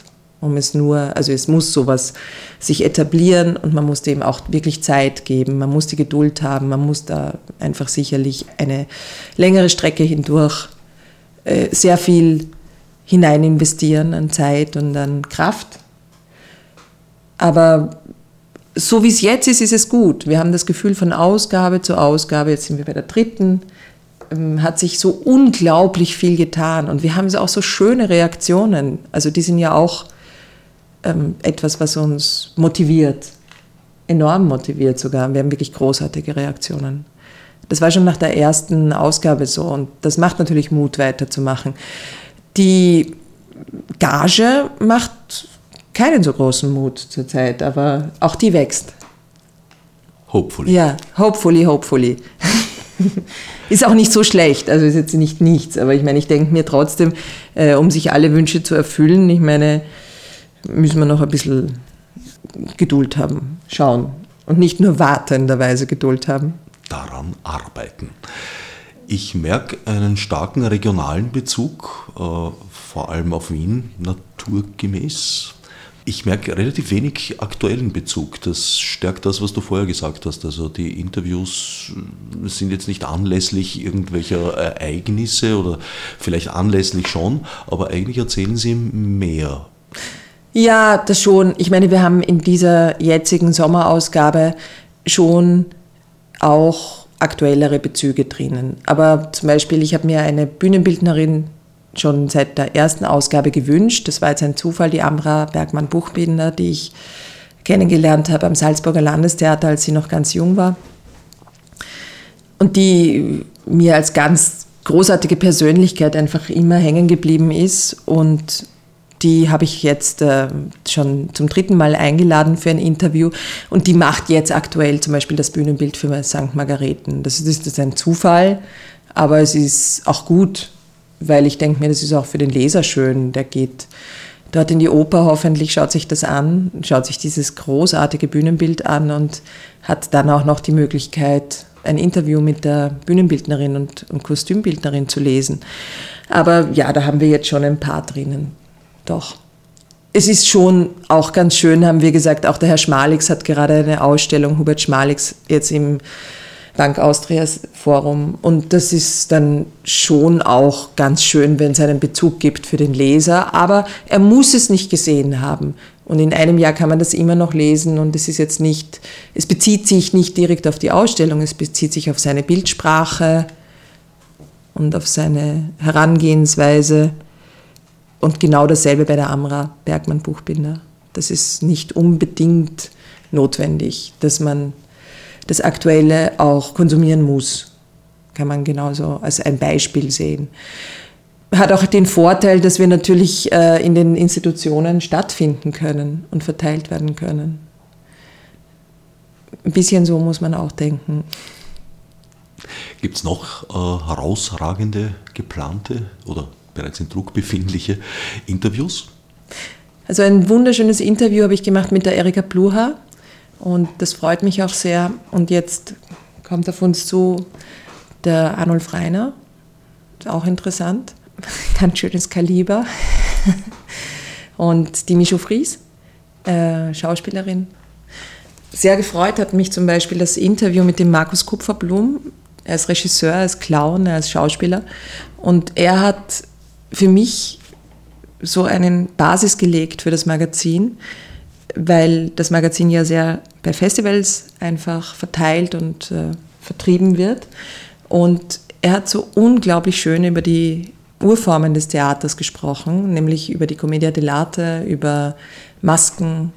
S2: um es nur, also es muss sowas sich etablieren und man muss dem auch wirklich Zeit geben, man muss die Geduld haben, man muss da einfach sicherlich eine längere Strecke hindurch äh, sehr viel hinein investieren an Zeit und an Kraft. Aber so wie es jetzt ist, ist es gut. Wir haben das Gefühl von Ausgabe zu Ausgabe, jetzt sind wir bei der dritten, ähm, hat sich so unglaublich viel getan. Und wir haben auch so schöne Reaktionen. Also die sind ja auch ähm, etwas, was uns motiviert, enorm motiviert sogar. Wir haben wirklich großartige Reaktionen. Das war schon nach der ersten Ausgabe so und das macht natürlich Mut, weiterzumachen. Die Gage macht keinen so großen Mut zurzeit, aber auch die wächst.
S1: Hopefully.
S2: Ja, hopefully, hopefully. ist auch nicht so schlecht, also ist jetzt nicht nichts, aber ich meine, ich denke mir trotzdem, äh, um sich alle Wünsche zu erfüllen, ich meine, müssen wir noch ein bisschen Geduld haben, schauen und nicht nur wartenderweise Geduld haben.
S1: Daran arbeiten. Ich merke einen starken regionalen Bezug, äh, vor allem auf Wien, naturgemäß. Ich merke relativ wenig aktuellen Bezug. Das stärkt das, was du vorher gesagt hast. Also die Interviews sind jetzt nicht anlässlich irgendwelcher Ereignisse oder vielleicht anlässlich schon, aber eigentlich erzählen sie mehr.
S2: Ja, das schon. Ich meine, wir haben in dieser jetzigen Sommerausgabe schon auch aktuellere Bezüge drinnen. Aber zum Beispiel, ich habe mir eine Bühnenbildnerin schon seit der ersten Ausgabe gewünscht. Das war jetzt ein Zufall, die Amra Bergmann-Buchbinder, die ich kennengelernt habe am Salzburger Landestheater, als sie noch ganz jung war. Und die mir als ganz großartige Persönlichkeit einfach immer hängen geblieben ist. Und die habe ich jetzt äh, schon zum dritten Mal eingeladen für ein Interview. Und die macht jetzt aktuell zum Beispiel das Bühnenbild für St. Margareten. Das ist, das ist ein Zufall, aber es ist auch gut, weil ich denke mir, das ist auch für den Leser schön. Der geht dort in die Oper, hoffentlich schaut sich das an, schaut sich dieses großartige Bühnenbild an und hat dann auch noch die Möglichkeit, ein Interview mit der Bühnenbildnerin und, und Kostümbildnerin zu lesen. Aber ja, da haben wir jetzt schon ein paar drinnen. Doch. Es ist schon auch ganz schön, haben wir gesagt, auch der Herr Schmalix hat gerade eine Ausstellung, Hubert Schmalix, jetzt im Bank Austrias Forum. Und das ist dann schon auch ganz schön, wenn es einen Bezug gibt für den Leser. Aber er muss es nicht gesehen haben. Und in einem Jahr kann man das immer noch lesen und es ist jetzt nicht, es bezieht sich nicht direkt auf die Ausstellung, es bezieht sich auf seine Bildsprache und auf seine Herangehensweise. Und genau dasselbe bei der Amra Bergmann Buchbinder. Das ist nicht unbedingt notwendig, dass man das Aktuelle auch konsumieren muss. Kann man genauso als ein Beispiel sehen. Hat auch den Vorteil, dass wir natürlich äh, in den Institutionen stattfinden können und verteilt werden können. Ein bisschen so muss man auch denken.
S1: Gibt es noch äh, herausragende, geplante oder bereits in Druck befindliche Interviews?
S2: Also ein wunderschönes Interview habe ich gemacht mit der Erika Pluha. Und das freut mich auch sehr. Und jetzt kommt auf uns zu der Arnulf Reiner, auch interessant, ganz schönes Kaliber. Und die Micho Fries, äh, Schauspielerin. Sehr gefreut hat mich zum Beispiel das Interview mit dem Markus Kupferblum. Er ist Regisseur, er ist Clown, er ist Schauspieler. Und er hat für mich so einen Basis gelegt für das Magazin, weil das Magazin ja sehr bei Festivals einfach verteilt und äh, vertrieben wird. Und er hat so unglaublich schön über die Urformen des Theaters gesprochen, nämlich über die Commedia dell'arte, über Masken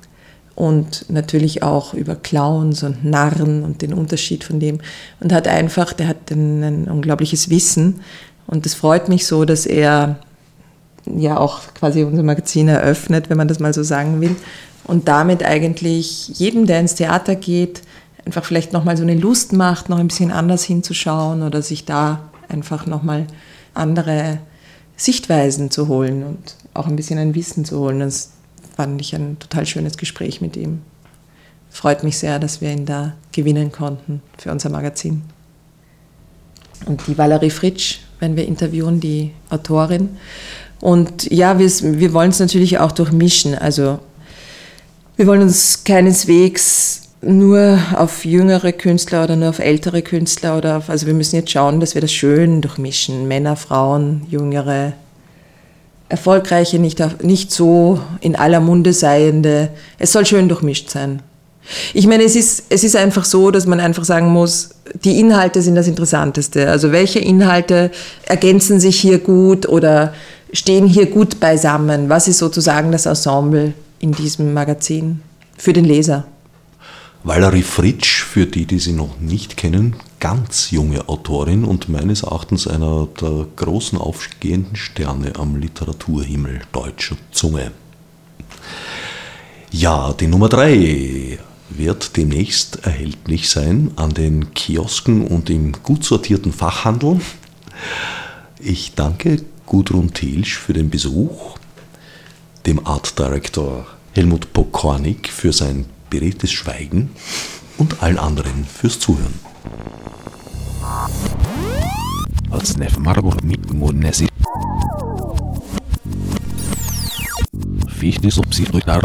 S2: und natürlich auch über Clowns und Narren und den Unterschied von dem. Und hat einfach, der hat ein, ein unglaubliches Wissen. Und es freut mich so, dass er ja auch quasi unser Magazin eröffnet, wenn man das mal so sagen will, und damit eigentlich jedem, der ins Theater geht, einfach vielleicht nochmal so eine Lust macht, noch ein bisschen anders hinzuschauen oder sich da einfach nochmal andere Sichtweisen zu holen und auch ein bisschen ein Wissen zu holen. Das fand ich ein total schönes Gespräch mit ihm. Freut mich sehr, dass wir ihn da gewinnen konnten für unser Magazin. Und die Valerie Fritsch werden wir interviewen, die Autorin. Und ja, wir, wir wollen es natürlich auch durchmischen. Also wir wollen uns keineswegs nur auf jüngere Künstler oder nur auf ältere Künstler oder auf, also wir müssen jetzt schauen, dass wir das schön durchmischen. Männer, Frauen, jüngere, erfolgreiche, nicht, nicht so in aller Munde seiende. Es soll schön durchmischt sein. Ich meine, es ist, es ist einfach so, dass man einfach sagen muss, die Inhalte sind das Interessanteste. Also welche Inhalte ergänzen sich hier gut oder stehen hier gut beisammen? Was ist sozusagen das Ensemble in diesem Magazin für den Leser?
S1: Valerie Fritsch, für die, die sie noch nicht kennen, ganz junge Autorin und meines Erachtens einer der großen aufgehenden Sterne am Literaturhimmel deutscher Zunge. Ja, die Nummer 3 wird demnächst erhältlich sein an den Kiosken und im gut sortierten Fachhandel. Ich danke Gudrun Thielsch für den Besuch, dem Art Director Helmut Pokornik für sein beredtes Schweigen und allen anderen fürs Zuhören. Als Nef Marburg mit Monesi. Fichte subsidiar.